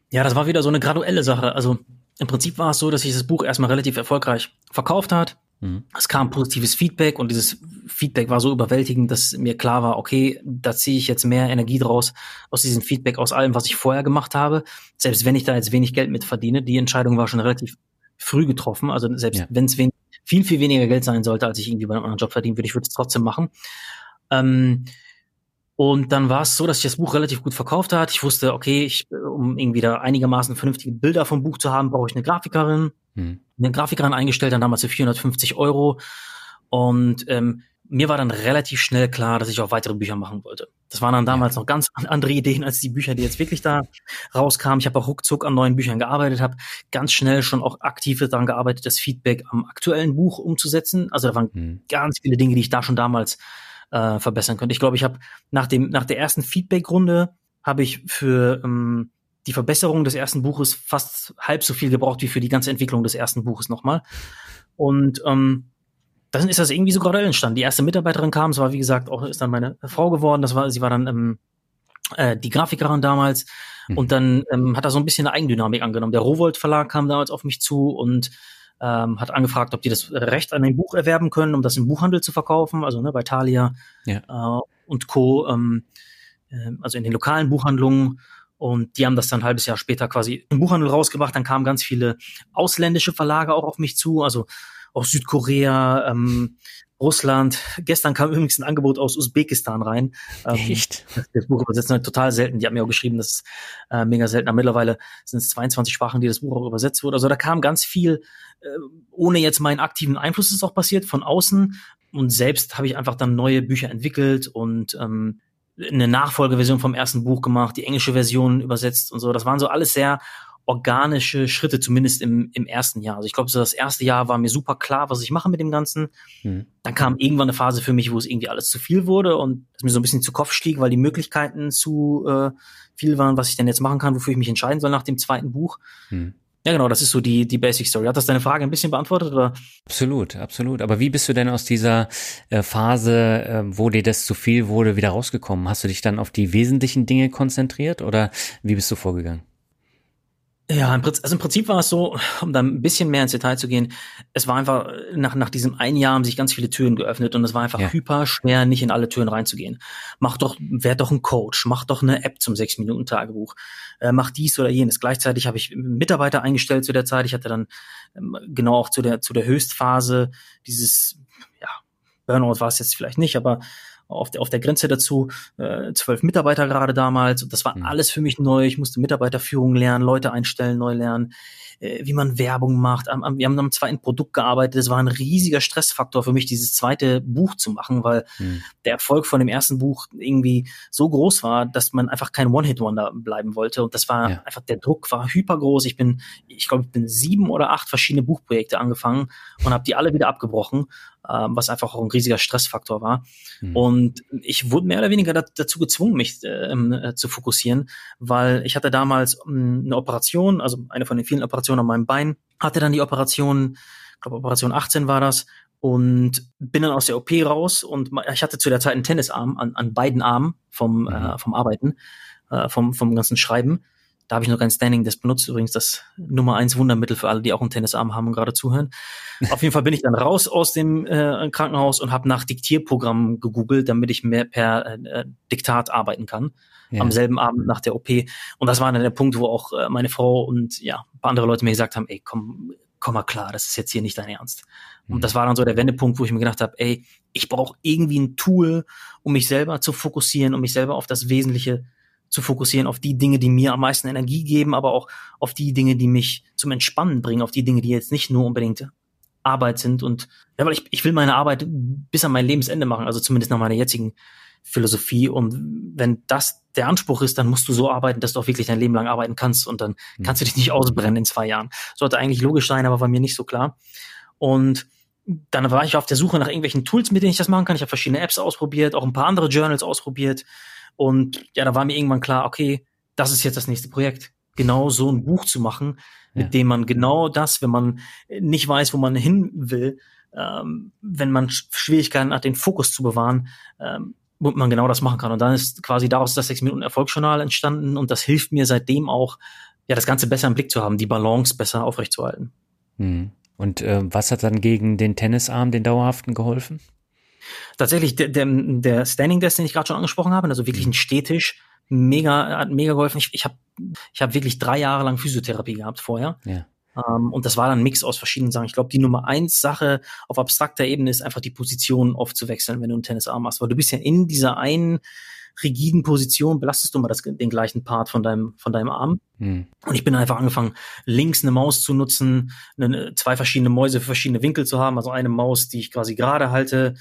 S1: Ja, das war wieder so eine graduelle Sache. Also im Prinzip war es so, dass sich das Buch erstmal relativ erfolgreich verkauft hat. Mhm. Es kam positives Feedback und dieses Feedback war so überwältigend, dass mir klar war, okay, da ziehe ich jetzt mehr Energie draus aus diesem Feedback, aus allem, was ich vorher gemacht habe. Selbst wenn ich da jetzt wenig Geld mit verdiene, die Entscheidung war schon relativ früh getroffen. Also selbst ja. wenn es viel, viel weniger Geld sein sollte, als ich irgendwie bei einem anderen Job verdienen würde, ich würde es trotzdem machen. Ähm, und dann war es so, dass ich das Buch relativ gut verkauft hat. Ich wusste, okay, ich, um irgendwie da einigermaßen vernünftige Bilder vom Buch zu haben, brauche ich eine Grafikerin. Hm. Eine Grafikerin eingestellt, dann damals für 450 Euro. Und ähm, mir war dann relativ schnell klar, dass ich auch weitere Bücher machen wollte. Das waren dann damals ja. noch ganz andere Ideen als die Bücher, die jetzt wirklich da rauskamen. Ich habe auch ruckzuck an neuen Büchern gearbeitet, habe ganz schnell schon auch aktiv daran gearbeitet, das Feedback am aktuellen Buch umzusetzen. Also da waren mhm. ganz viele Dinge, die ich da schon damals äh, verbessern könnte. Ich glaube, ich habe nach dem nach der ersten Feedback-Runde habe ich für ähm, die Verbesserung des ersten Buches fast halb so viel gebraucht wie für die ganze Entwicklung des ersten Buches nochmal. Und ähm, dann ist das irgendwie so gerade entstanden. Die erste Mitarbeiterin kam, es war wie gesagt auch ist dann meine Frau geworden. Das war, sie war dann ähm, äh, die Grafikerin damals mhm. und dann ähm, hat er so ein bisschen eine Eigendynamik angenommen. Der Rowold Verlag kam damals auf mich zu und ähm, hat angefragt, ob die das Recht an dem Buch erwerben können, um das im Buchhandel zu verkaufen, also ne, bei Thalia ja. äh, und Co. Ähm, äh, also in den lokalen Buchhandlungen. Und die haben das dann ein halbes Jahr später quasi im Buchhandel rausgebracht. Dann kamen ganz viele ausländische Verlage auch auf mich zu, also aus Südkorea, ähm, Russland. Gestern kam übrigens ein Angebot aus Usbekistan rein.
S2: Ähm, Echt?
S1: Das Buch übersetzen halt total selten. Die haben mir auch geschrieben, das ist äh, mega selten. Aber mittlerweile sind es 22 Sprachen, die das Buch auch übersetzt wurde. Also da kam ganz viel, äh, ohne jetzt meinen aktiven Einfluss ist auch passiert, von außen. Und selbst habe ich einfach dann neue Bücher entwickelt und ähm, eine Nachfolgeversion vom ersten Buch gemacht, die englische Version übersetzt und so. Das waren so alles sehr organische Schritte, zumindest im, im ersten Jahr. Also ich glaube, so das erste Jahr war mir super klar, was ich mache mit dem Ganzen. Mhm. Dann kam irgendwann eine Phase für mich, wo es irgendwie alles zu viel wurde und es mir so ein bisschen zu Kopf stieg, weil die Möglichkeiten zu äh, viel waren, was ich denn jetzt machen kann, wofür ich mich entscheiden soll nach dem zweiten Buch. Mhm. Ja, genau, das ist so die, die Basic Story. Hat das deine Frage ein bisschen beantwortet, oder?
S2: Absolut, absolut. Aber wie bist du denn aus dieser äh, Phase, äh, wo dir das zu viel wurde, wieder rausgekommen? Hast du dich dann auf die wesentlichen Dinge konzentriert oder wie bist du vorgegangen?
S1: Ja, im Prinzip, also im Prinzip war es so, um da ein bisschen mehr ins Detail zu gehen, es war einfach, nach, nach diesem einen Jahr haben sich ganz viele Türen geöffnet und es war einfach ja. hyper schwer, nicht in alle Türen reinzugehen. Mach doch, werd doch ein Coach, mach doch eine App zum sechs minuten tagebuch äh, mach dies oder jenes. Gleichzeitig habe ich Mitarbeiter eingestellt zu der Zeit. Ich hatte dann ähm, genau auch zu der, zu der Höchstphase dieses, ja, Burnout war es jetzt vielleicht nicht, aber auf der, auf der Grenze dazu, äh, zwölf Mitarbeiter gerade damals. Und das war mhm. alles für mich neu. Ich musste Mitarbeiterführung lernen, Leute einstellen, neu lernen, äh, wie man Werbung macht. Am, am, wir haben am zweiten Produkt gearbeitet. Das war ein riesiger Stressfaktor für mich, dieses zweite Buch zu machen, weil mhm. der Erfolg von dem ersten Buch irgendwie so groß war, dass man einfach kein One-Hit-Wonder bleiben wollte. Und das war ja. einfach, der Druck war hypergroß. Ich bin, ich glaube, ich bin sieben oder acht verschiedene Buchprojekte angefangen und habe die alle wieder abgebrochen ähm, was einfach auch ein riesiger Stressfaktor war. Mhm. Und ich wurde mehr oder weniger dazu gezwungen, mich ähm, äh, zu fokussieren, weil ich hatte damals ähm, eine Operation, also eine von den vielen Operationen an meinem Bein, hatte dann die Operation, ich glaube Operation 18 war das, und bin dann aus der OP raus und ich hatte zu der Zeit einen Tennisarm an, an beiden Armen vom, mhm. äh, vom Arbeiten, äh, vom, vom ganzen Schreiben. Da habe ich noch kein Standing, das benutzt übrigens das Nummer eins Wundermittel für alle, die auch einen Tennisarm haben und gerade zuhören. Auf jeden Fall bin ich dann raus aus dem äh, Krankenhaus und habe nach Diktierprogrammen gegoogelt, damit ich mehr per äh, Diktat arbeiten kann. Ja. Am selben Abend nach der OP. Und das war dann der Punkt, wo auch äh, meine Frau und ja, ein paar andere Leute mir gesagt haben, ey, komm, komm mal klar, das ist jetzt hier nicht dein Ernst. Mhm. Und das war dann so der Wendepunkt, wo ich mir gedacht habe, ey, ich brauche irgendwie ein Tool, um mich selber zu fokussieren, um mich selber auf das Wesentliche zu fokussieren auf die Dinge, die mir am meisten Energie geben, aber auch auf die Dinge, die mich zum Entspannen bringen, auf die Dinge, die jetzt nicht nur unbedingt Arbeit sind. Und ja, weil ich, ich will meine Arbeit bis an mein Lebensende machen, also zumindest nach meiner jetzigen Philosophie. Und wenn das der Anspruch ist, dann musst du so arbeiten, dass du auch wirklich dein Leben lang arbeiten kannst und dann mhm. kannst du dich nicht ausbrennen in zwei Jahren. Sollte eigentlich logisch sein, aber war mir nicht so klar. Und dann war ich auf der Suche nach irgendwelchen Tools, mit denen ich das machen kann. Ich habe verschiedene Apps ausprobiert, auch ein paar andere Journals ausprobiert. Und ja, da war mir irgendwann klar, okay, das ist jetzt das nächste Projekt. Genau so ein Buch zu machen, mit ja. dem man genau das, wenn man nicht weiß, wo man hin will, ähm, wenn man Schwierigkeiten hat, den Fokus zu bewahren, ähm, man genau das machen kann. Und dann ist quasi daraus das 6 Minuten Erfolgsjournal entstanden und das hilft mir seitdem auch, ja, das Ganze besser im Blick zu haben, die Balance besser aufrechtzuerhalten.
S2: Hm. Und äh, was hat dann gegen den Tennisarm, den dauerhaften, geholfen?
S1: Tatsächlich, der, der, der Standing Desk, den ich gerade schon angesprochen habe, also wirklich ein Stehtisch, mega, hat mega geholfen. Ich, ich habe ich hab wirklich drei Jahre lang Physiotherapie gehabt vorher. Ja. Um, ähm, und das war dann ein Mix aus verschiedenen Sachen. Ich glaube, die Nummer eins Sache auf abstrakter Ebene ist einfach die Position oft zu wechseln, wenn du einen Tennisarm hast. Weil du bist ja in dieser einen rigiden Position, belastest du mal das, den gleichen Part von deinem, von deinem Arm. Mhm. Und ich bin einfach angefangen, links eine Maus zu nutzen, eine, zwei verschiedene Mäuse für verschiedene Winkel zu haben. Also eine Maus, die ich quasi gerade halte,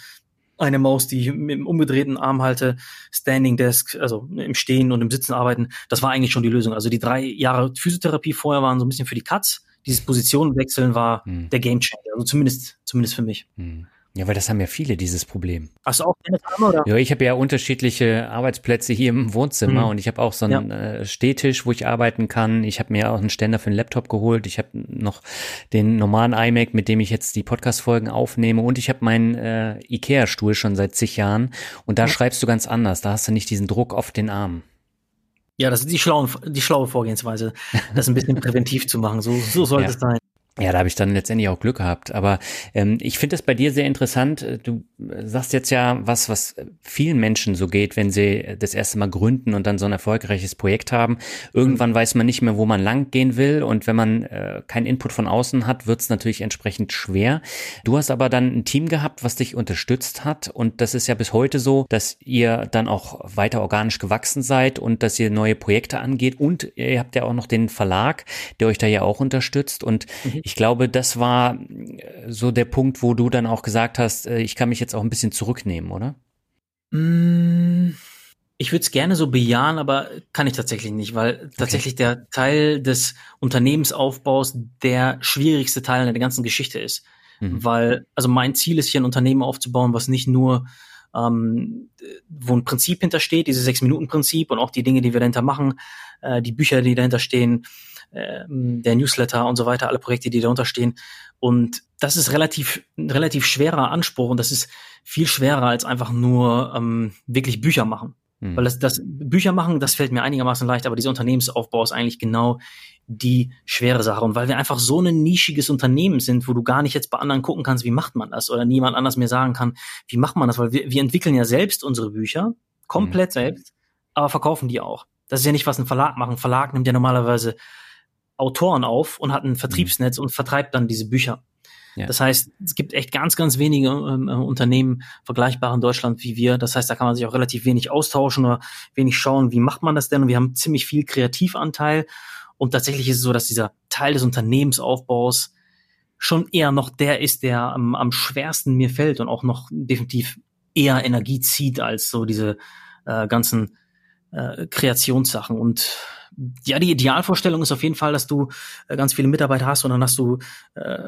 S1: eine Maus, die ich mit dem umgedrehten Arm halte, Standing Desk, also im Stehen und im Sitzen arbeiten. Das war eigentlich schon die Lösung. Also die drei Jahre Physiotherapie vorher waren so ein bisschen für die Katz. Dieses Positionenwechseln war hm. der Game Changer. Also zumindest, zumindest für mich. Hm.
S2: Ja, weil das haben ja viele, dieses Problem.
S1: Hast du auch keine Arme, oder?
S2: Ja, ich habe ja unterschiedliche Arbeitsplätze hier im Wohnzimmer mhm. und ich habe auch so einen ja. äh, Stehtisch, wo ich arbeiten kann. Ich habe mir auch einen Ständer für den Laptop geholt. Ich habe noch den normalen iMac, mit dem ich jetzt die Podcast-Folgen aufnehme und ich habe meinen äh, Ikea-Stuhl schon seit zig Jahren und da mhm. schreibst du ganz anders. Da hast du nicht diesen Druck auf den Arm.
S1: Ja, das ist die, schlaue, die schlaue Vorgehensweise, das ein bisschen präventiv zu machen. So, so sollte ja. es sein.
S2: Ja, da habe ich dann letztendlich auch Glück gehabt. Aber ähm, ich finde es bei dir sehr interessant. Du sagst jetzt ja was, was vielen Menschen so geht, wenn sie das erste Mal gründen und dann so ein erfolgreiches Projekt haben. Irgendwann weiß man nicht mehr, wo man lang gehen will. Und wenn man äh, keinen Input von außen hat, wird es natürlich entsprechend schwer. Du hast aber dann ein Team gehabt, was dich unterstützt hat. Und das ist ja bis heute so, dass ihr dann auch weiter organisch gewachsen seid und dass ihr neue Projekte angeht. Und ihr habt ja auch noch den Verlag, der euch da ja auch unterstützt. Und mhm ich glaube, das war äh, so der Punkt, wo du dann auch gesagt hast, äh, ich kann mich jetzt auch ein bisschen zurücknehmen, oder?
S1: Mm, ich würde es gerne so bejahen, aber kann ich tatsächlich nicht, weil okay. tatsächlich der Teil des Unternehmensaufbaus der schwierigste Teil in der ganzen Geschichte ist. Mhm. Weil, also mein Ziel ist hier ein Unternehmen aufzubauen, was nicht nur ähm, wo ein Prinzip hintersteht, dieses Sechs-Minuten-Prinzip und auch die Dinge, die wir dahinter machen, äh, die Bücher, die dahinter stehen, ähm, der Newsletter und so weiter, alle Projekte, die darunter stehen. Und das ist relativ, ein relativ schwerer Anspruch und das ist viel schwerer als einfach nur ähm, wirklich Bücher machen. Hm. Weil das, das Bücher machen, das fällt mir einigermaßen leicht, aber dieser Unternehmensaufbau ist eigentlich genau die schwere Sache. Und weil wir einfach so ein nischiges Unternehmen sind, wo du gar nicht jetzt bei anderen gucken kannst, wie macht man das? Oder niemand anders mir sagen kann, wie macht man das? Weil wir, wir entwickeln ja selbst unsere Bücher, komplett mhm. selbst, aber verkaufen die auch. Das ist ja nicht, was ein Verlag macht. Ein Verlag nimmt ja normalerweise Autoren auf und hat ein Vertriebsnetz mhm. und vertreibt dann diese Bücher. Ja. Das heißt, es gibt echt ganz, ganz wenige ähm, äh, Unternehmen vergleichbar in Deutschland wie wir. Das heißt, da kann man sich auch relativ wenig austauschen oder wenig schauen, wie macht man das denn? Und wir haben ziemlich viel Kreativanteil. Und tatsächlich ist es so, dass dieser Teil des Unternehmensaufbaus schon eher noch der ist, der am, am schwersten mir fällt und auch noch definitiv eher Energie zieht als so diese äh, ganzen äh, Kreationssachen. Und ja, die Idealvorstellung ist auf jeden Fall, dass du äh, ganz viele Mitarbeiter hast und dann hast du, äh,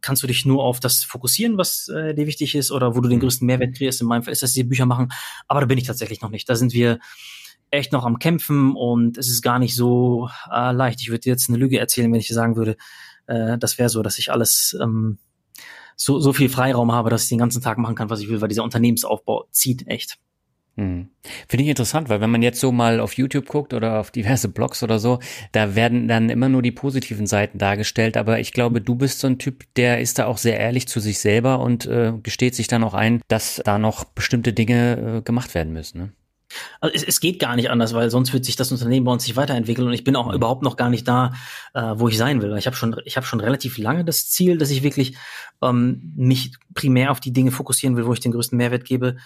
S1: kannst du dich nur auf das fokussieren, was äh, dir wichtig ist oder wo du den mhm. größten Mehrwert kriegst. In meinem Fall ist das die Bücher machen, aber da bin ich tatsächlich noch nicht. Da sind wir echt noch am Kämpfen und es ist gar nicht so äh, leicht. Ich würde dir jetzt eine Lüge erzählen, wenn ich dir sagen würde, äh, das wäre so, dass ich alles ähm, so, so viel Freiraum habe, dass ich den ganzen Tag machen kann, was ich will, weil dieser Unternehmensaufbau zieht echt.
S2: Hm. Finde ich interessant, weil wenn man jetzt so mal auf YouTube guckt oder auf diverse Blogs oder so, da werden dann immer nur die positiven Seiten dargestellt. Aber ich glaube, du bist so ein Typ, der ist da auch sehr ehrlich zu sich selber und äh, gesteht sich dann auch ein, dass da noch bestimmte Dinge äh, gemacht werden müssen. Ne?
S1: Also es, es, geht gar nicht anders, weil sonst wird sich das Unternehmen bei uns nicht weiterentwickeln und ich bin auch mhm. überhaupt noch gar nicht da, äh, wo ich sein will. Ich habe schon, ich habe schon relativ lange das Ziel, dass ich wirklich ähm, mich primär auf die Dinge fokussieren will, wo ich den größten Mehrwert gebe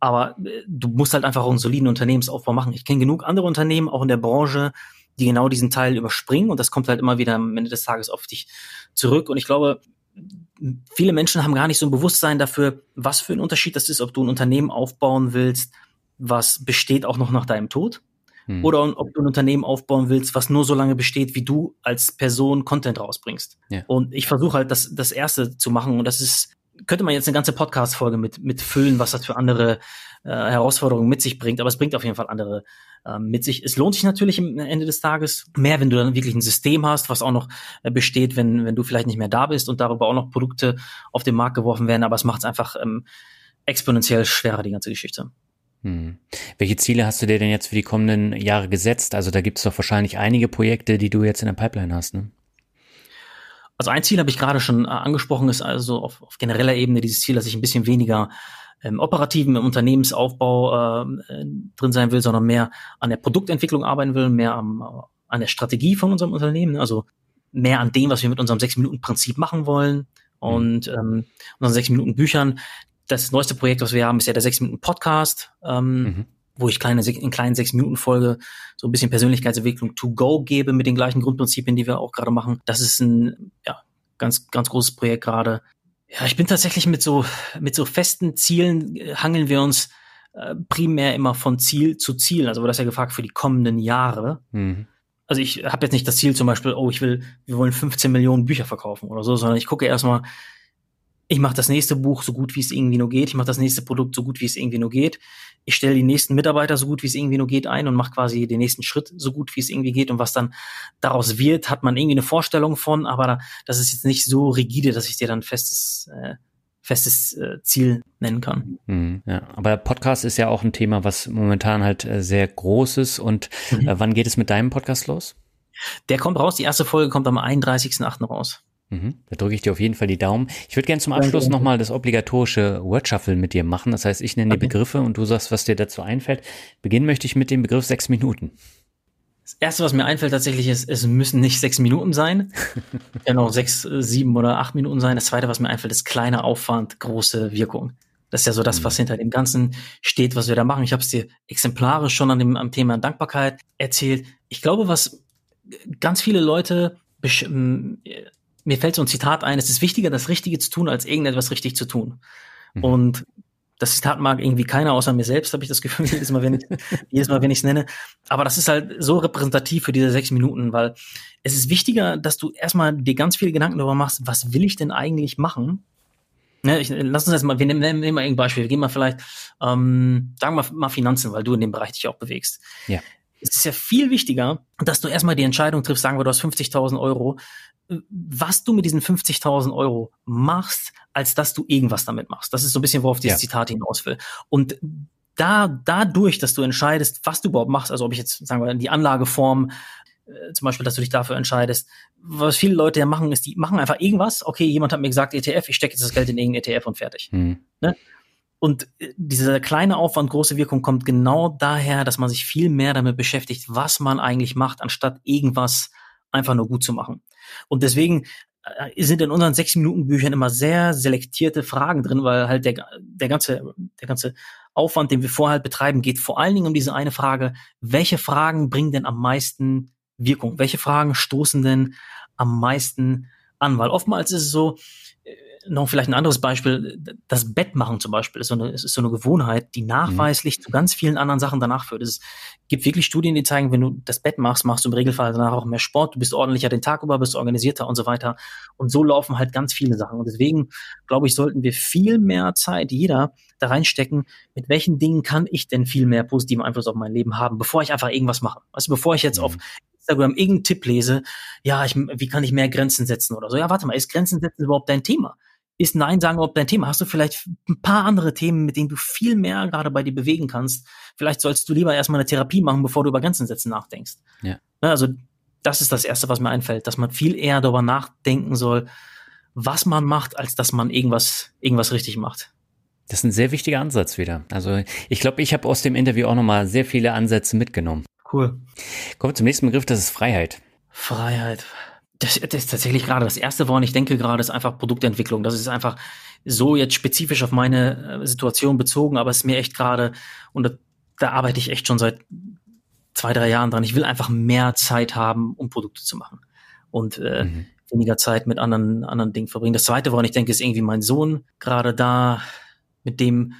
S1: aber äh, du musst halt einfach auch einen soliden Unternehmensaufbau machen. Ich kenne genug andere Unternehmen, auch in der Branche, die genau diesen Teil überspringen und das kommt halt immer wieder am Ende des Tages auf dich zurück. Und ich glaube, viele Menschen haben gar nicht so ein Bewusstsein dafür, was für ein Unterschied das ist, ob du ein Unternehmen aufbauen willst, was besteht auch noch nach deinem Tod. Hm. Oder ob du ein Unternehmen aufbauen willst, was nur so lange besteht, wie du als Person Content rausbringst. Ja. Und ich versuche halt das, das Erste zu machen. Und das ist könnte man jetzt eine ganze Podcast-Folge mit, mit füllen, was das für andere äh, Herausforderungen mit sich bringt, aber es bringt auf jeden Fall andere äh, mit sich. Es lohnt sich natürlich am Ende des Tages mehr, wenn du dann wirklich ein System hast, was auch noch äh, besteht, wenn, wenn du vielleicht nicht mehr da bist und darüber auch noch Produkte auf den Markt geworfen werden, aber es macht es einfach ähm, exponentiell schwerer, die ganze Geschichte.
S2: Hm. Welche Ziele hast du dir denn jetzt für die kommenden Jahre gesetzt? Also da gibt es doch wahrscheinlich einige Projekte, die du jetzt in der Pipeline hast, ne?
S1: Also ein Ziel habe ich gerade schon äh, angesprochen, ist also auf, auf genereller Ebene dieses Ziel, dass ich ein bisschen weniger ähm, operativen im Unternehmensaufbau äh, drin sein will, sondern mehr an der Produktentwicklung arbeiten will, mehr am, äh, an der Strategie von unserem Unternehmen, also mehr an dem, was wir mit unserem sechs-Minuten-Prinzip machen wollen und ähm, unseren sechs-Minuten-Büchern. Das neueste Projekt, was wir haben, ist ja der sechs-Minuten-Podcast. Ähm, mhm wo ich kleine, in kleinen sechs Minuten Folge so ein bisschen Persönlichkeitsentwicklung to go gebe mit den gleichen Grundprinzipien, die wir auch gerade machen. Das ist ein ja, ganz, ganz großes Projekt gerade. Ja, ich bin tatsächlich mit so, mit so festen Zielen äh, hangeln wir uns äh, primär immer von Ziel zu Ziel. Also wurde das ja gefragt für die kommenden Jahre. Mhm. Also ich habe jetzt nicht das Ziel zum Beispiel, oh, ich will, wir wollen 15 Millionen Bücher verkaufen oder so, sondern ich gucke erstmal, ich mache das nächste Buch so gut, wie es irgendwie nur geht. Ich mache das nächste Produkt so gut, wie es irgendwie nur geht. Ich stelle die nächsten Mitarbeiter so gut, wie es irgendwie nur geht ein und mache quasi den nächsten Schritt so gut, wie es irgendwie geht. Und was dann daraus wird, hat man irgendwie eine Vorstellung von, aber das ist jetzt nicht so rigide, dass ich dir dann festes, äh, festes äh, Ziel nennen kann.
S2: Mhm, ja, aber Podcast ist ja auch ein Thema, was momentan halt äh, sehr groß ist. Und mhm. äh, wann geht es mit deinem Podcast los?
S1: Der kommt raus, die erste Folge kommt am 31.8. raus.
S2: Mhm. Da drücke ich dir auf jeden Fall die Daumen. Ich würde gerne zum Abschluss nochmal das obligatorische Word Shuffle mit dir machen. Das heißt, ich nenne okay. die Begriffe und du sagst, was dir dazu einfällt. Beginnen möchte ich mit dem Begriff sechs Minuten.
S1: Das erste, was mir einfällt tatsächlich ist, es müssen nicht sechs Minuten sein. Können auch sechs, sieben oder acht Minuten sein. Das zweite, was mir einfällt, ist kleiner Aufwand, große Wirkung. Das ist ja so das, was mhm. hinter dem Ganzen steht, was wir da machen. Ich habe es dir exemplarisch schon an dem am Thema Dankbarkeit erzählt. Ich glaube, was ganz viele Leute mir fällt so ein Zitat ein, es ist wichtiger, das Richtige zu tun, als irgendetwas richtig zu tun. Mhm. Und das Zitat mag irgendwie keiner außer mir selbst, habe ich das Gefühl, jedes Mal, wenn ich jedes Mal, wenn ich es nenne. Aber das ist halt so repräsentativ für diese sechs Minuten, weil es ist wichtiger, dass du erstmal dir ganz viele Gedanken darüber machst, was will ich denn eigentlich machen? Ne, ich, lass uns jetzt mal, wir nehmen, nehmen mal irgendein Beispiel. Wir gehen mal vielleicht, ähm, sagen wir mal, mal Finanzen, weil du in dem Bereich dich auch bewegst. Ja. Es ist ja viel wichtiger, dass du erstmal die Entscheidung triffst, sagen wir, du hast 50.000 Euro, was du mit diesen 50.000 Euro machst, als dass du irgendwas damit machst. Das ist so ein bisschen, worauf dieses ja. Zitat hinaus will. Und da, dadurch, dass du entscheidest, was du überhaupt machst, also ob ich jetzt, sagen wir, die Anlageform, äh, zum Beispiel, dass du dich dafür entscheidest. Was viele Leute ja machen, ist, die machen einfach irgendwas. Okay, jemand hat mir gesagt, ETF, ich stecke jetzt das Geld in irgendein ETF und fertig. Mhm. Ne? Und äh, dieser kleine Aufwand, große Wirkung kommt genau daher, dass man sich viel mehr damit beschäftigt, was man eigentlich macht, anstatt irgendwas einfach nur gut zu machen. Und deswegen äh, sind in unseren sechs Minuten Büchern immer sehr selektierte Fragen drin, weil halt der, der ganze, der ganze Aufwand, den wir vorher halt betreiben, geht vor allen Dingen um diese eine Frage, welche Fragen bringen denn am meisten Wirkung? Welche Fragen stoßen denn am meisten an? Weil oftmals ist es so, noch vielleicht ein anderes Beispiel, das Bett machen zum Beispiel ist so eine, ist so eine Gewohnheit, die nachweislich mhm. zu ganz vielen anderen Sachen danach führt. Es gibt wirklich Studien, die zeigen, wenn du das Bett machst, machst du im Regelfall danach auch mehr Sport, du bist ordentlicher den Tag über, bist organisierter und so weiter. Und so laufen halt ganz viele Sachen. Und deswegen, glaube ich, sollten wir viel mehr Zeit, jeder, da reinstecken, mit welchen Dingen kann ich denn viel mehr positiven Einfluss auf mein Leben haben, bevor ich einfach irgendwas mache. Also bevor ich jetzt mhm. auf Instagram irgendeinen Tipp lese, ja, ich, wie kann ich mehr Grenzen setzen oder so. Ja, warte mal, ist Grenzen setzen überhaupt dein Thema? Ist Nein sagen überhaupt dein Thema? Hast du vielleicht ein paar andere Themen, mit denen du viel mehr gerade bei dir bewegen kannst? Vielleicht sollst du lieber erstmal eine Therapie machen, bevor du über Grenzen setzen nachdenkst. Ja. Ne, also das ist das Erste, was mir einfällt, dass man viel eher darüber nachdenken soll, was man macht, als dass man irgendwas, irgendwas richtig macht.
S2: Das ist ein sehr wichtiger Ansatz wieder. Also ich glaube, ich habe aus dem Interview auch nochmal sehr viele Ansätze mitgenommen.
S1: Cool.
S2: Kommen wir zum nächsten Begriff, das ist Freiheit.
S1: Freiheit. Das, das ist tatsächlich gerade das erste, woran ich denke gerade, ist einfach Produktentwicklung. Das ist einfach so jetzt spezifisch auf meine äh, Situation bezogen, aber es ist mir echt gerade, und da, da arbeite ich echt schon seit zwei, drei Jahren dran. Ich will einfach mehr Zeit haben, um Produkte zu machen. Und äh, mhm. weniger Zeit mit anderen, anderen Dingen verbringen. Das zweite, woran ich denke, ist irgendwie mein Sohn, gerade da mit dem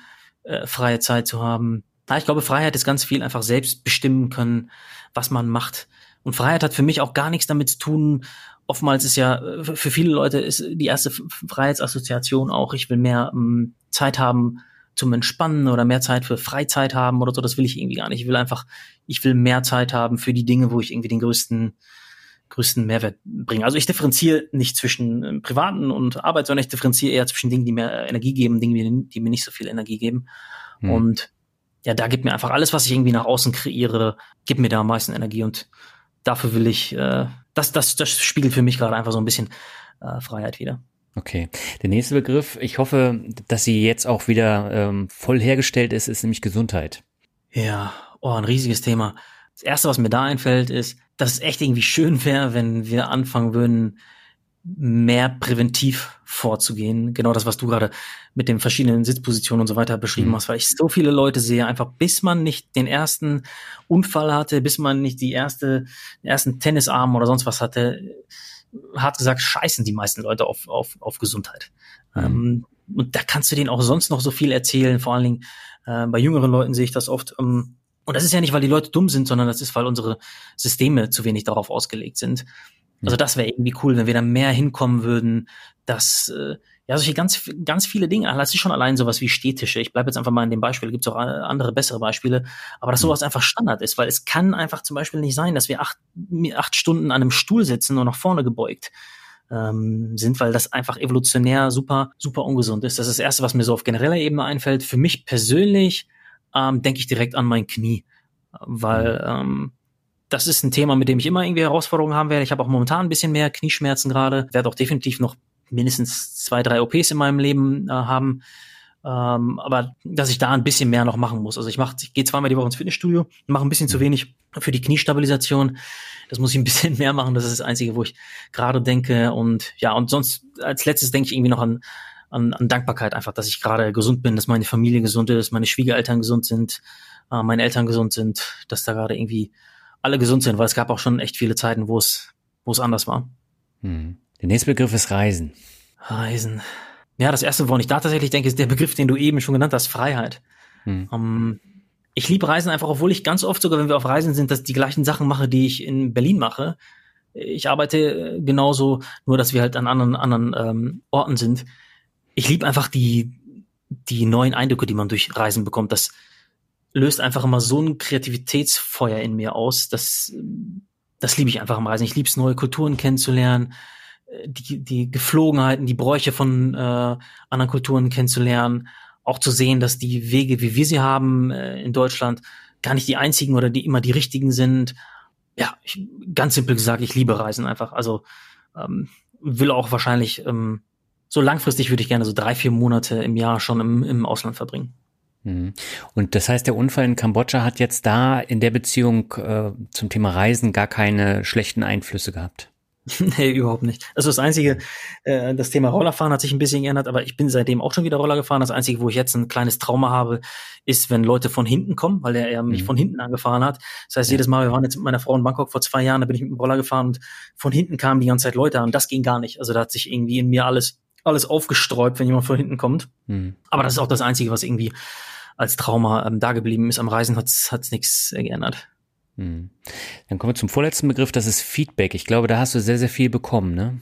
S1: äh, freie Zeit zu haben. Ich glaube, Freiheit ist ganz viel einfach selbst bestimmen können, was man macht. Und Freiheit hat für mich auch gar nichts damit zu tun. Oftmals ist ja, äh, für viele Leute ist die erste Freiheitsassoziation auch, ich will mehr ähm, Zeit haben zum Entspannen oder mehr Zeit für Freizeit haben oder so. Das will ich irgendwie gar nicht. Ich will einfach, ich will mehr Zeit haben für die Dinge, wo ich irgendwie den größten, größten Mehrwert bringe. Also ich differenziere nicht zwischen äh, privaten und Arbeit, sondern ich differenziere eher zwischen Dingen, die mir Energie geben, Dingen, die mir nicht so viel Energie geben. Hm. Und ja, da gibt mir einfach alles, was ich irgendwie nach außen kreiere, gibt mir da am meisten Energie und dafür will ich, äh, das, das, das spiegelt für mich gerade einfach so ein bisschen äh, Freiheit wieder.
S2: Okay. Der nächste Begriff, ich hoffe, dass sie jetzt auch wieder ähm, voll hergestellt ist, ist nämlich Gesundheit.
S1: Ja, oh, ein riesiges Thema. Das erste, was mir da einfällt, ist, dass es echt irgendwie schön wäre, wenn wir anfangen würden, mehr präventiv vorzugehen. Genau das, was du gerade mit den verschiedenen Sitzpositionen und so weiter beschrieben mhm. hast, weil ich so viele Leute sehe, einfach bis man nicht den ersten Unfall hatte, bis man nicht die erste, den ersten Tennisarm oder sonst was hatte, hat gesagt, scheißen die meisten Leute auf, auf, auf Gesundheit. Mhm. Ähm, und da kannst du denen auch sonst noch so viel erzählen. Vor allen Dingen äh, bei jüngeren Leuten sehe ich das oft. Ähm, und das ist ja nicht, weil die Leute dumm sind, sondern das ist, weil unsere Systeme zu wenig darauf ausgelegt sind. Also das wäre irgendwie cool, wenn wir da mehr hinkommen würden, dass äh, ja solche ganz ganz viele Dinge, das ist schon allein sowas wie Städtische. Ich bleibe jetzt einfach mal in dem Beispiel, gibt es auch andere bessere Beispiele, aber dass mhm. sowas einfach Standard ist, weil es kann einfach zum Beispiel nicht sein, dass wir acht, acht Stunden an einem Stuhl sitzen und nach vorne gebeugt ähm, sind, weil das einfach evolutionär super, super ungesund ist. Das ist das Erste, was mir so auf genereller Ebene einfällt. Für mich persönlich ähm, denke ich direkt an mein Knie, weil ähm, das ist ein Thema, mit dem ich immer irgendwie Herausforderungen haben werde. Ich habe auch momentan ein bisschen mehr Knieschmerzen gerade, werde auch definitiv noch mindestens zwei, drei OPs in meinem Leben äh, haben. Ähm, aber dass ich da ein bisschen mehr noch machen muss. Also ich mache, ich gehe zweimal die Woche ins Fitnessstudio, mache ein bisschen zu wenig für die Kniestabilisation. Das muss ich ein bisschen mehr machen. Das ist das Einzige, wo ich gerade denke. Und ja, und sonst als letztes denke ich irgendwie noch an, an, an Dankbarkeit einfach, dass ich gerade gesund bin, dass meine Familie gesund ist, meine Schwiegereltern gesund sind, äh, meine Eltern gesund sind, dass da gerade irgendwie alle gesund sind, weil es gab auch schon echt viele Zeiten, wo es, wo es anders war.
S2: Hm. Der nächste Begriff ist Reisen.
S1: Reisen. Ja, das erste, woran ich da tatsächlich denke, ist der Begriff, den du eben schon genannt hast, Freiheit. Hm. Um, ähm, ich liebe Reisen einfach, obwohl ich ganz oft sogar, wenn wir auf Reisen sind, dass die gleichen Sachen mache, die ich in Berlin mache. Ich arbeite äh, genauso, nur dass wir halt an anderen, anderen ähm, Orten sind. Ich liebe einfach die, die neuen Eindrücke, die man durch Reisen bekommt. Das löst einfach immer so ein Kreativitätsfeuer in mir aus. Das, das liebe ich einfach am Reisen. Ich liebe es, neue Kulturen kennenzulernen, äh, die, die Geflogenheiten, die Bräuche von äh, anderen Kulturen kennenzulernen auch zu sehen, dass die Wege, wie wir sie haben äh, in Deutschland, gar nicht die einzigen oder die immer die richtigen sind. Ja, ich, ganz simpel gesagt, ich liebe Reisen einfach. Also ähm, will auch wahrscheinlich ähm, so langfristig würde ich gerne so drei, vier Monate im Jahr schon im, im Ausland verbringen.
S2: Mhm. Und das heißt, der Unfall in Kambodscha hat jetzt da in der Beziehung äh, zum Thema Reisen gar keine schlechten Einflüsse gehabt?
S1: nee, überhaupt nicht. Also das Einzige, äh, das Thema Rollerfahren hat sich ein bisschen geändert, aber ich bin seitdem auch schon wieder Roller gefahren. Das Einzige, wo ich jetzt ein kleines Trauma habe, ist, wenn Leute von hinten kommen, weil er, er mich mhm. von hinten angefahren hat. Das heißt, ja. jedes Mal, wir waren jetzt mit meiner Frau in Bangkok vor zwei Jahren, da bin ich mit dem Roller gefahren und von hinten kamen die ganze Zeit Leute an. Das ging gar nicht. Also da hat sich irgendwie in mir alles, alles aufgesträubt, wenn jemand von hinten kommt. Mhm. Aber das ist auch das Einzige, was irgendwie als Trauma ähm, da geblieben ist. Am Reisen hat es nichts geändert.
S2: Hm. Dann kommen wir zum vorletzten Begriff, das ist Feedback. Ich glaube, da hast du sehr, sehr viel bekommen, ne?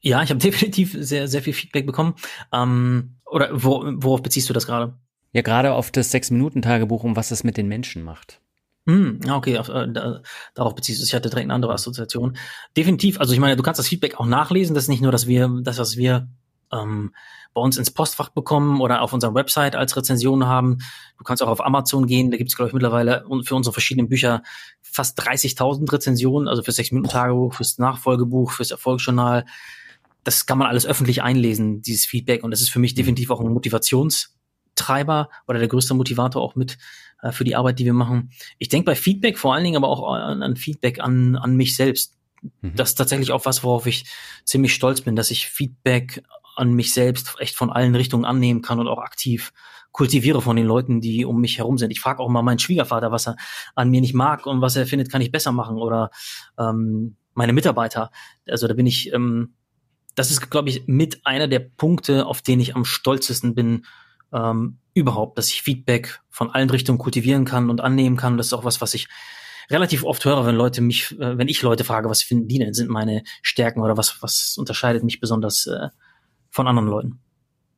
S1: Ja, ich habe definitiv sehr, sehr viel Feedback bekommen. Ähm, oder wo, worauf beziehst du das gerade?
S2: Ja, gerade auf das Sechs-Minuten-Tagebuch, um was das mit den Menschen macht.
S1: Hm, okay, auf, äh, da, darauf beziehst du. Ich hatte direkt eine andere Assoziation. Definitiv. Also ich meine, du kannst das Feedback auch nachlesen. Das ist nicht nur, dass wir, das, was wir ähm, bei uns ins Postfach bekommen oder auf unserer Website als Rezension haben. Du kannst auch auf Amazon gehen, da gibt es, glaube ich, mittlerweile für unsere verschiedenen Bücher fast 30.000 Rezensionen, also fürs Sechs-Minuten-Tagebuch, fürs Nachfolgebuch, fürs Erfolgsjournal. Das kann man alles öffentlich einlesen, dieses Feedback. Und das ist für mich definitiv auch ein Motivationstreiber oder der größte Motivator auch mit äh, für die Arbeit, die wir machen. Ich denke bei Feedback vor allen Dingen aber auch an, an Feedback an, an mich selbst. Mhm. Das ist tatsächlich auch was, worauf ich ziemlich stolz bin, dass ich Feedback an mich selbst echt von allen Richtungen annehmen kann und auch aktiv kultiviere von den Leuten, die um mich herum sind. Ich frage auch mal meinen Schwiegervater, was er an mir nicht mag und was er findet, kann ich besser machen oder ähm, meine Mitarbeiter. Also da bin ich, ähm, das ist, glaube ich, mit einer der Punkte, auf denen ich am stolzesten bin ähm, überhaupt, dass ich Feedback von allen Richtungen kultivieren kann und annehmen kann. Das ist auch was, was ich relativ oft höre, wenn Leute mich, äh, wenn ich Leute frage, was finden die denn, sind meine Stärken oder was, was unterscheidet mich besonders äh, von anderen Leuten.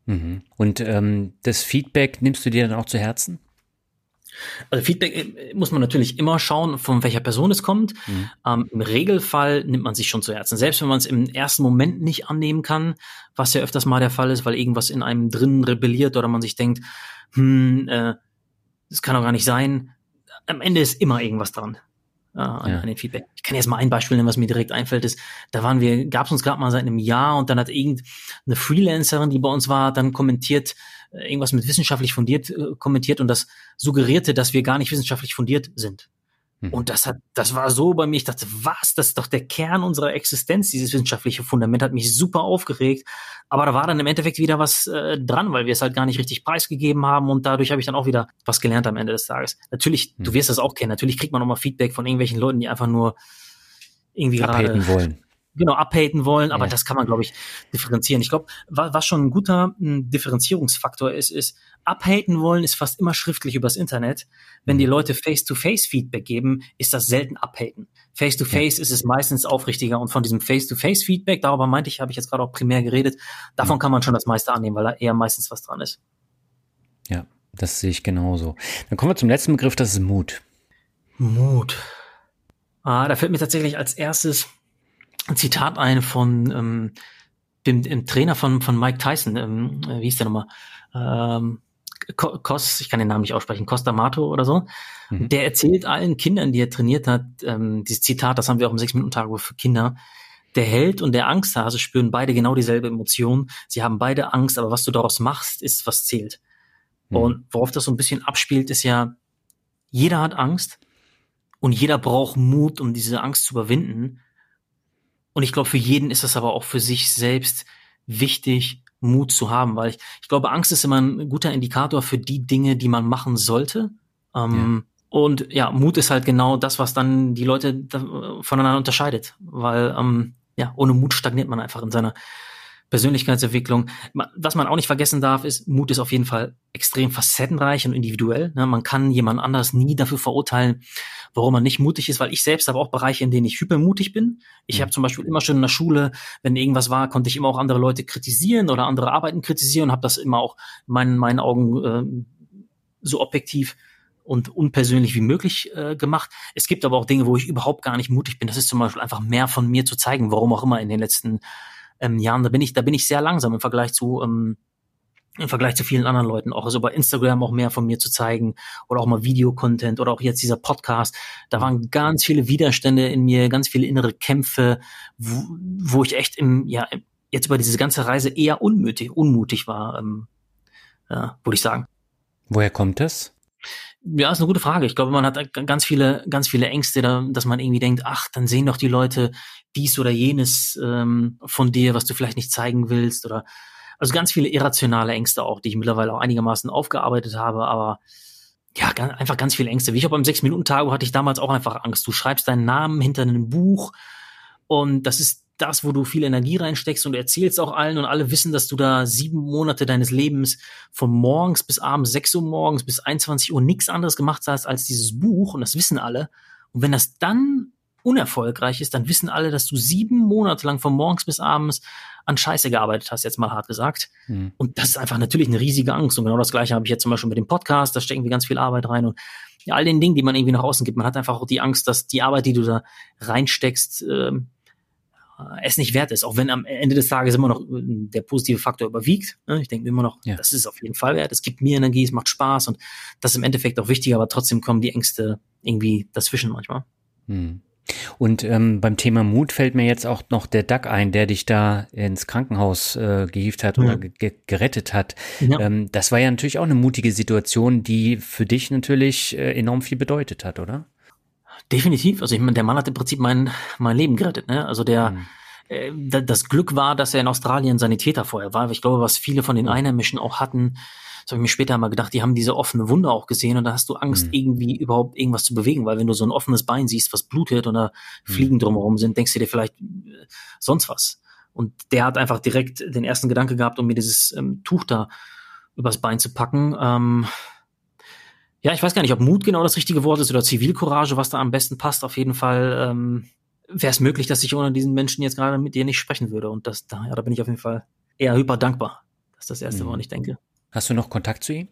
S2: Mhm. Und ähm, das Feedback nimmst du dir dann auch zu Herzen?
S1: Also Feedback äh, muss man natürlich immer schauen, von welcher Person es kommt. Mhm. Ähm, Im Regelfall nimmt man sich schon zu Herzen. Selbst wenn man es im ersten Moment nicht annehmen kann, was ja öfters mal der Fall ist, weil irgendwas in einem drin rebelliert oder man sich denkt, hm, äh, das kann doch gar nicht sein. Am Ende ist immer irgendwas dran äh, an, ja. an den Feedback. Ich kann jetzt mal ein Beispiel nennen, was mir direkt einfällt, ist, da waren wir, gab es uns gerade mal seit einem Jahr und dann hat irgendeine Freelancerin, die bei uns war, dann kommentiert, äh, irgendwas mit wissenschaftlich fundiert äh, kommentiert und das suggerierte, dass wir gar nicht wissenschaftlich fundiert sind. Mhm. Und das hat, das war so bei mir, ich dachte, was, das ist doch der Kern unserer Existenz, dieses wissenschaftliche Fundament hat mich super aufgeregt. Aber da war dann im Endeffekt wieder was äh, dran, weil wir es halt gar nicht richtig preisgegeben haben und dadurch habe ich dann auch wieder was gelernt am Ende des Tages. Natürlich, mhm. du wirst das auch kennen, natürlich kriegt man nochmal Feedback von irgendwelchen Leuten, die einfach nur irgendwie gerade
S2: wollen.
S1: Genau, abhaten wollen, aber
S2: Ja.
S1: das kann man, glaube ich, differenzieren. Ich glaube, wa was schon ein guter m, Differenzierungsfaktor ist, ist, abhaten wollen ist fast immer schriftlich übers Internet. Wenn
S2: Mhm.
S1: die Leute Face-to-Face-Feedback geben, ist das selten abhaten. Face-to-Face ist es meistens aufrichtiger und von diesem Face-to-Face-Feedback, darüber meinte ich, habe ich jetzt gerade auch primär geredet, davon kann man schon das meiste annehmen, weil da eher meistens was dran ist.
S2: Ja, das sehe ich genauso. Dann kommen wir zum letzten Begriff, das ist Mut.
S1: Mut. Ah, da fällt mir tatsächlich als erstes ein Zitat ein von ähm, dem, dem Trainer von, von Mike Tyson. Ähm, äh, wie hieß der nochmal? Ähm, Ko- Kos, ich kann den Namen nicht aussprechen, Costa Mato oder so.
S2: Mhm.
S1: Der erzählt allen Kindern, die er trainiert hat, ähm, dieses Zitat, das haben wir auch im Sechs-Minuten-Tagebuch für Kinder. Der Held und der Angsthase spüren beide genau dieselbe Emotion. Sie haben beide Angst, aber was du daraus machst, ist, was zählt.
S2: Mhm.
S1: Und worauf das so ein bisschen abspielt, ist ja, jeder hat Angst und jeder braucht Mut, um diese Angst zu überwinden. Und ich glaube, für jeden ist es aber auch für sich selbst wichtig, Mut zu haben, weil ich, ich glaube, Angst ist immer ein guter Indikator für die Dinge, die man machen sollte. Ähm, Und ja, Mut ist halt genau das, was dann die Leute voneinander unterscheidet, weil ähm, ja, ohne Mut stagniert man einfach in seiner Persönlichkeitsentwicklung. Was man auch nicht vergessen darf, ist, Mut ist auf jeden Fall extrem facettenreich und individuell. Ne? Man kann jemand anders nie dafür verurteilen, warum man nicht mutig ist, weil ich selbst habe auch Bereiche, in denen ich hypermutig bin. Ich
S2: Mhm.
S1: habe zum Beispiel immer schon in der Schule, wenn irgendwas war, konnte ich immer auch andere Leute kritisieren oder andere Arbeiten kritisieren und habe das immer auch in meinen, meinen Augen ähm, so objektiv und unpersönlich wie möglich äh, gemacht. Es gibt aber auch Dinge, wo ich überhaupt gar nicht mutig bin. Das ist zum Beispiel einfach mehr von mir zu zeigen, warum auch immer in den letzten ähm, Jahren. Da bin ich, da bin ich sehr langsam im Vergleich zu ähm, im Vergleich zu vielen anderen Leuten, auch also bei Instagram auch mehr von mir zu zeigen oder auch mal Videocontent oder auch jetzt dieser Podcast. Da waren ganz viele Widerstände in mir, ganz viele innere Kämpfe, wo, wo ich echt im, ja, jetzt über diese ganze Reise eher unmutig, unmutig war, ähm, ja, würde ich sagen.
S2: Woher kommt das?
S1: Ja, ist eine gute Frage. Ich glaube, man hat ganz viele, ganz viele Ängste, da, dass man irgendwie denkt, ach, dann sehen doch die Leute dies oder jenes ähm, von dir, was du vielleicht nicht zeigen willst oder also ganz viele irrationale Ängste auch, die ich mittlerweile auch einigermaßen aufgearbeitet habe, aber ja, ganz, einfach ganz viele Ängste. Wie ich auch beim Sechs-Minuten-Tago hatte ich damals auch einfach Angst. Du schreibst deinen Namen hinter einem Buch und das ist das, wo du viel Energie reinsteckst und du erzählst auch allen und alle wissen, dass du da sieben Monate deines Lebens von morgens bis abends, sechs Uhr morgens bis 21 Uhr nichts anderes gemacht hast als dieses Buch und das wissen alle. Und wenn das dann unerfolgreich ist, dann wissen alle, dass du sieben Monate lang von morgens bis abends an Scheiße gearbeitet hast, jetzt mal hart gesagt.
S2: Hm.
S1: Und das ist einfach natürlich eine riesige Angst. Und genau das Gleiche habe ich jetzt zum Beispiel mit dem Podcast, da stecken wir ganz viel Arbeit rein und all den Dingen, die man irgendwie nach außen gibt. Man hat einfach auch die Angst, dass die Arbeit, die du da reinsteckst, ähm, es nicht wert ist, auch wenn am Ende des Tages immer noch äh, der positive Faktor überwiegt. ne? Ich denke mir immer noch,
S2: Ja.
S1: das ist auf jeden Fall wert. Es gibt mir Energie, es macht Spaß und das ist im Endeffekt auch wichtig, aber trotzdem kommen die Ängste irgendwie dazwischen manchmal.
S2: Hm. Und ähm, beim Thema Mut fällt mir jetzt auch noch der Duck ein, der dich da ins Krankenhaus äh, gehievt hat oder
S1: Ja.
S2: ge ge- gerettet hat.
S1: Ja.
S2: Ähm, das war ja natürlich auch eine mutige Situation, die für dich natürlich äh, enorm viel bedeutet hat, oder?
S1: Definitiv. Also ich meine, der Mann hat im Prinzip mein, mein Leben gerettet. Ne? Also der,
S2: Hm.
S1: äh, da- das Glück war, dass er in Australien Sanitäter vorher war. Ich glaube, was viele von den Einheimischen auch hatten, das habe ich mir später mal gedacht, die haben diese offene Wunde auch gesehen und da hast du Angst,
S2: Mhm.
S1: irgendwie überhaupt irgendwas zu bewegen, weil wenn du so ein offenes Bein siehst, was blutet und da Fliegen drumherum sind, denkst du dir vielleicht äh, sonst was. Und der hat einfach direkt den ersten Gedanke gehabt, um mir dieses ähm, Tuch da übers Bein zu packen. Ähm, ja, ich weiß gar nicht, ob Mut genau das richtige Wort ist oder Zivilcourage, was da am besten passt. Auf jeden Fall ähm, wäre es möglich, dass ich ohne diesen Menschen jetzt gerade mit dir nicht sprechen würde. Und das, da, ja, da bin ich auf jeden Fall eher hyper dankbar. Das ist das Erste,
S2: Mhm.
S1: woran ich denke.
S2: Hast du noch Kontakt zu ihm?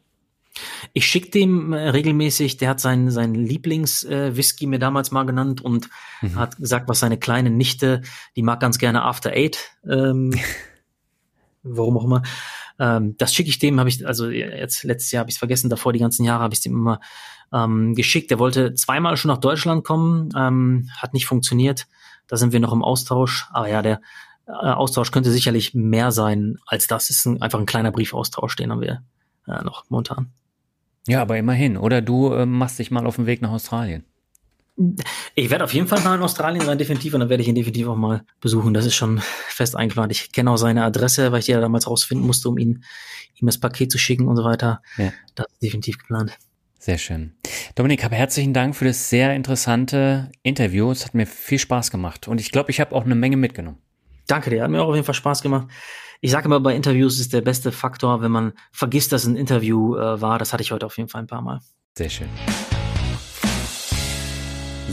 S1: Ich schicke dem äh, regelmäßig, der hat seinen, seinen Lieblings-Whisky mir damals mal genannt und
S2: Mhm.
S1: hat gesagt, was seine kleine Nichte, die mag ganz gerne After Eight, ähm, warum auch immer. Ähm, das schicke ich dem, habe ich, also jetzt letztes Jahr habe ich es vergessen, davor die ganzen Jahre habe ich dem immer ähm, geschickt. Der wollte zweimal schon nach Deutschland kommen, ähm, hat nicht funktioniert. Da sind wir noch im Austausch. Aber ja, der äh, Austausch könnte sicherlich mehr sein als das. Ist ein, einfach ein kleiner Briefaustausch, den haben wir äh, noch momentan.
S2: Ja, aber immerhin. Oder du ähm, machst dich mal auf den Weg nach Australien.
S1: Ich werde auf jeden Fall mal in Australien sein, definitiv, und dann werde ich ihn definitiv auch mal besuchen. Das ist schon fest eingeplant. Ich kenne auch seine Adresse, weil ich die ja damals rausfinden musste, um ihn, ihm das Paket zu schicken und so weiter.
S2: Ja.
S1: Das ist definitiv geplant.
S2: Sehr schön. Dominik, habe herzlichen Dank für das sehr interessante Interview. Es hat mir viel Spaß gemacht und ich glaube, ich habe auch eine Menge mitgenommen.
S1: Danke dir, hat mir auch auf jeden Fall Spaß gemacht. Ich sage immer, bei Interviews ist der beste Faktor, wenn man vergisst, dass ein Interview äh, war. Das hatte ich heute auf jeden Fall ein paar Mal.
S2: Sehr schön.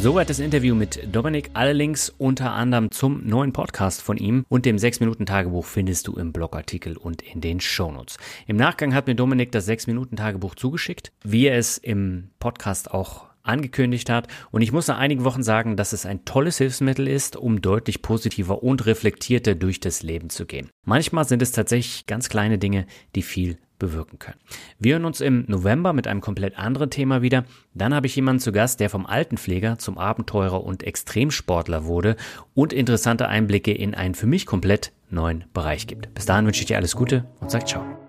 S2: Soweit das Interview mit Dominik. Alle Links unter anderem zum neuen Podcast von ihm und dem 6-Minuten-Tagebuch findest du im Blogartikel und in den Shownotes. Im Nachgang hat mir Dominik das 6-Minuten-Tagebuch zugeschickt, wie er es im Podcast auch angekündigt hat. Und ich muss nach einigen Wochen sagen, dass es ein tolles Hilfsmittel ist, um deutlich positiver und reflektierter durch das Leben zu gehen. Manchmal sind es tatsächlich ganz kleine Dinge, die viel bewirken können. Wir hören uns im November mit einem komplett anderen Thema wieder. Dann habe ich jemanden zu Gast, der vom Altenpfleger zum Abenteurer und Extremsportler wurde und interessante Einblicke in einen für mich komplett neuen Bereich gibt. Bis dahin wünsche ich dir alles Gute und sag ciao.